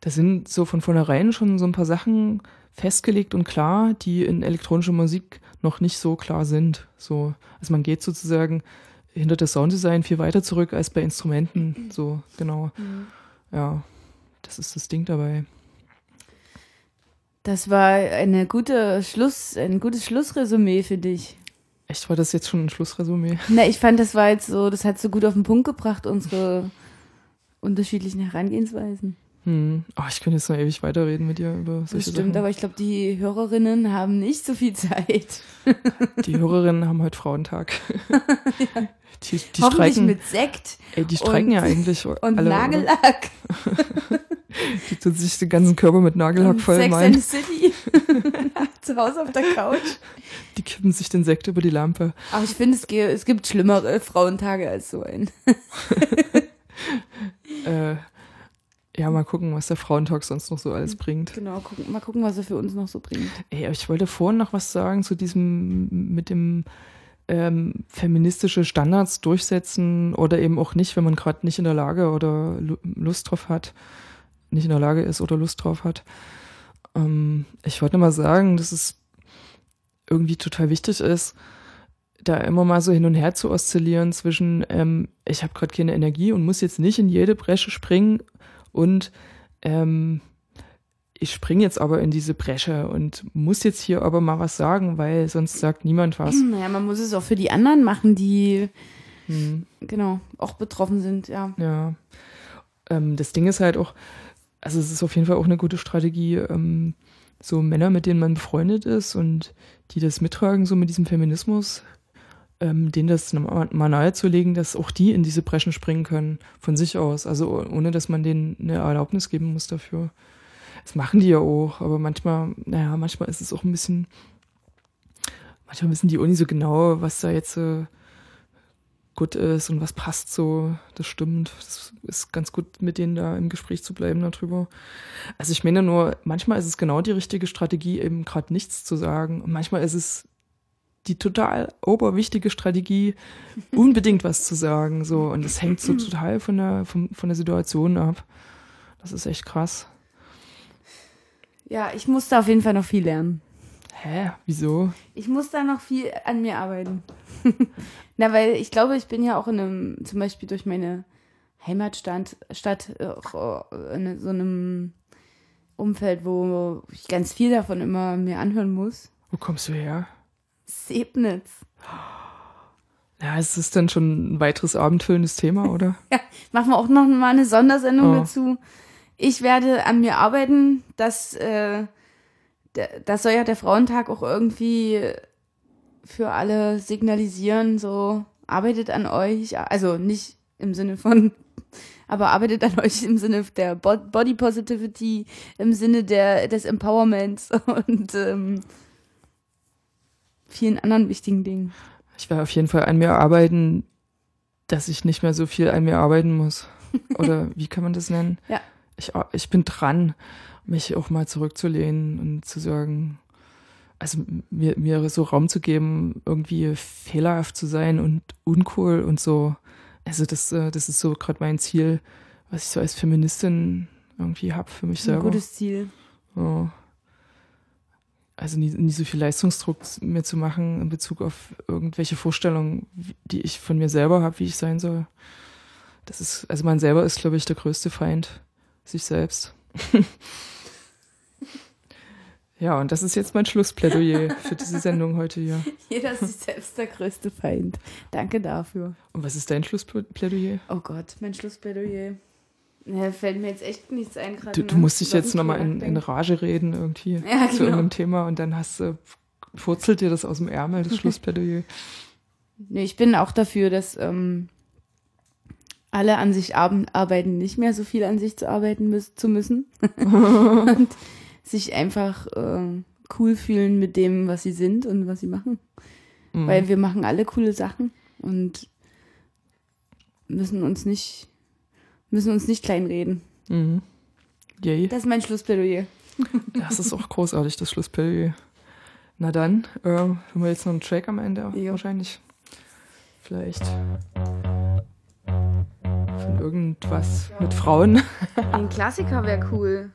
Speaker 1: da sind so von vornherein schon so ein paar Sachen festgelegt und klar, die in elektronischer Musik noch nicht so klar sind. So, also man geht sozusagen hinter das Sounddesign viel weiter zurück als bei Instrumenten. So, genau. Ja, das ist das Ding dabei.
Speaker 2: Das war eine gute Schluss, ein gutes Schlussresümee für dich.
Speaker 1: Echt, war das jetzt schon ein Schlussresümee?
Speaker 2: Na, ich fand, das war jetzt so, das hat so gut auf den Punkt gebracht, unsere unterschiedlichen Herangehensweisen.
Speaker 1: Hm. Oh, ich könnte jetzt noch ewig weiterreden mit dir über solche
Speaker 2: Das stimmt,
Speaker 1: Sachen.
Speaker 2: aber ich glaube, die Hörerinnen haben nicht so viel Zeit.
Speaker 1: Die Hörerinnen haben heute Frauentag. Die, die
Speaker 2: Hoffentlich
Speaker 1: streiken,
Speaker 2: mit Sekt
Speaker 1: ey, die streiken
Speaker 2: und-
Speaker 1: ja eigentlich
Speaker 2: und
Speaker 1: alle.
Speaker 2: Nagellack.
Speaker 1: Die tun sich den ganzen Körper mit Nagellack voll
Speaker 2: Sex and the City. Zu Hause auf der Couch.
Speaker 1: Die kippen sich den Sekt über die Lampe.
Speaker 2: Aber ich finde, es, es gibt schlimmere Frauentage als so ein.
Speaker 1: Äh, ja, mal gucken, was der Frauentag sonst noch so alles bringt.
Speaker 2: Genau, gucken, mal gucken, was er für uns noch so bringt.
Speaker 1: Ey, aber ich wollte vorhin noch was sagen zu diesem mit dem ähm, feministische Standards durchsetzen oder eben auch nicht, wenn man gerade nicht in der Lage oder Lu- Lust drauf hat, nicht in der Lage ist oder Lust drauf hat. Ähm, ich wollte mal sagen, dass es irgendwie total wichtig ist, da immer mal so hin und her zu oszillieren zwischen, ähm, ich habe gerade keine Energie und muss jetzt nicht in jede Bresche springen und ähm, ich springe jetzt aber in diese Bresche und muss jetzt hier aber mal was sagen, weil sonst sagt niemand was.
Speaker 2: Naja, man muss es auch für die anderen machen, die,
Speaker 1: Hm,
Speaker 2: genau, auch betroffen sind, ja.
Speaker 1: ja. Ähm, das Ding ist halt auch, also es ist auf jeden Fall auch eine gute Strategie, ähm, so Männer, mit denen man befreundet ist und die das mittragen, so mit diesem Feminismus, ähm, denen das mal nahezulegen, dass auch die in diese Breschen springen können, von sich aus. Also ohne, dass man denen eine Erlaubnis geben muss dafür. Das machen die ja auch, aber manchmal, naja, manchmal ist es auch ein bisschen, manchmal wissen die nicht so genau, was da jetzt äh, gut ist und was passt so. Das stimmt. Das ist ganz gut, mit denen da im Gespräch zu bleiben darüber. Also ich meine nur, manchmal ist es genau die richtige Strategie, eben gerade nichts zu sagen. Und manchmal ist es die total oberwichtige Strategie, unbedingt was zu sagen. So. Und es hängt so total von der, von, von der Situation ab. Das ist echt krass.
Speaker 2: Ja, ich muss da auf jeden Fall noch viel lernen.
Speaker 1: Hä? Wieso?
Speaker 2: Ich muss da noch viel an mir arbeiten. Na, weil ich glaube, ich bin ja auch in einem, zum Beispiel durch meine Heimatstadt Stadt, äh, äh, in so einem Umfeld, wo ich ganz viel davon immer mir anhören muss.
Speaker 1: Wo kommst du her?
Speaker 2: Sebnitz.
Speaker 1: Ja, ist das dann schon ein weiteres abendfüllendes Thema, oder?
Speaker 2: Ja, machen wir auch noch mal eine Sondersendung
Speaker 1: Oh.
Speaker 2: dazu. Ich werde an mir arbeiten, dass äh, das soll ja der Frauentag auch irgendwie für alle signalisieren, so arbeitet an euch, also nicht im Sinne von, aber arbeitet an euch im Sinne der Bo- Body Positivity, im Sinne der, des Empowerments und ähm, vielen anderen wichtigen Dingen.
Speaker 1: Ich werde auf jeden Fall an mir arbeiten, dass ich nicht mehr so viel an mir arbeiten muss. Oder wie kann man das nennen?
Speaker 2: Ja.
Speaker 1: Ich, ich bin dran, mich auch mal zurückzulehnen und zu sagen, also mir, mir so Raum zu geben, irgendwie fehlerhaft zu sein und uncool und so. Also das, äh, das ist so gerade mein Ziel, was ich so als Feministin irgendwie habe für mich
Speaker 2: Ein
Speaker 1: selber.
Speaker 2: gutes Ziel.
Speaker 1: Ja. Also nie, nie so viel Leistungsdruck mir zu machen in Bezug auf irgendwelche Vorstellungen, die ich von mir selber habe, wie ich sein soll. Das ist, also man selber ist, glaube ich, der größte Feind, sich selbst. ja, und das ist jetzt mein Schlussplädoyer für diese Sendung heute hier.
Speaker 2: Jeder ist sich selbst der größte Feind. Danke dafür.
Speaker 1: Und was ist dein Schlussplädoyer?
Speaker 2: Oh Gott, mein Schlussplädoyer. Ja, fällt mir jetzt echt nichts ein gerade.
Speaker 1: Du, du
Speaker 2: ne?
Speaker 1: musst dich jetzt nochmal in, in. Rage reden irgendwie
Speaker 2: Ja,
Speaker 1: zu
Speaker 2: genau.
Speaker 1: irgendeinem Thema und dann hast du, furzelt dir das aus dem Ärmel, das Schlussplädoyer.
Speaker 2: Nee, ich bin auch dafür, dass ähm, alle an sich ar- arbeiten, nicht mehr so viel an sich zu arbeiten müß zu müssen. und sich einfach äh, cool fühlen mit dem, was sie sind und was sie machen.
Speaker 1: Mhm.
Speaker 2: Weil wir machen alle coole Sachen und müssen uns nicht, müssen uns nicht kleinreden.
Speaker 1: Mhm. Yay.
Speaker 2: Das ist mein Schlussplädoyer.
Speaker 1: Das ist auch großartig, das Schlussplädoyer. Na dann, äh, hören wir jetzt noch einen Track am Ende
Speaker 2: Jo.
Speaker 1: wahrscheinlich. Vielleicht. Von irgendwas mit Frauen.
Speaker 2: Ein Klassiker wäre cool.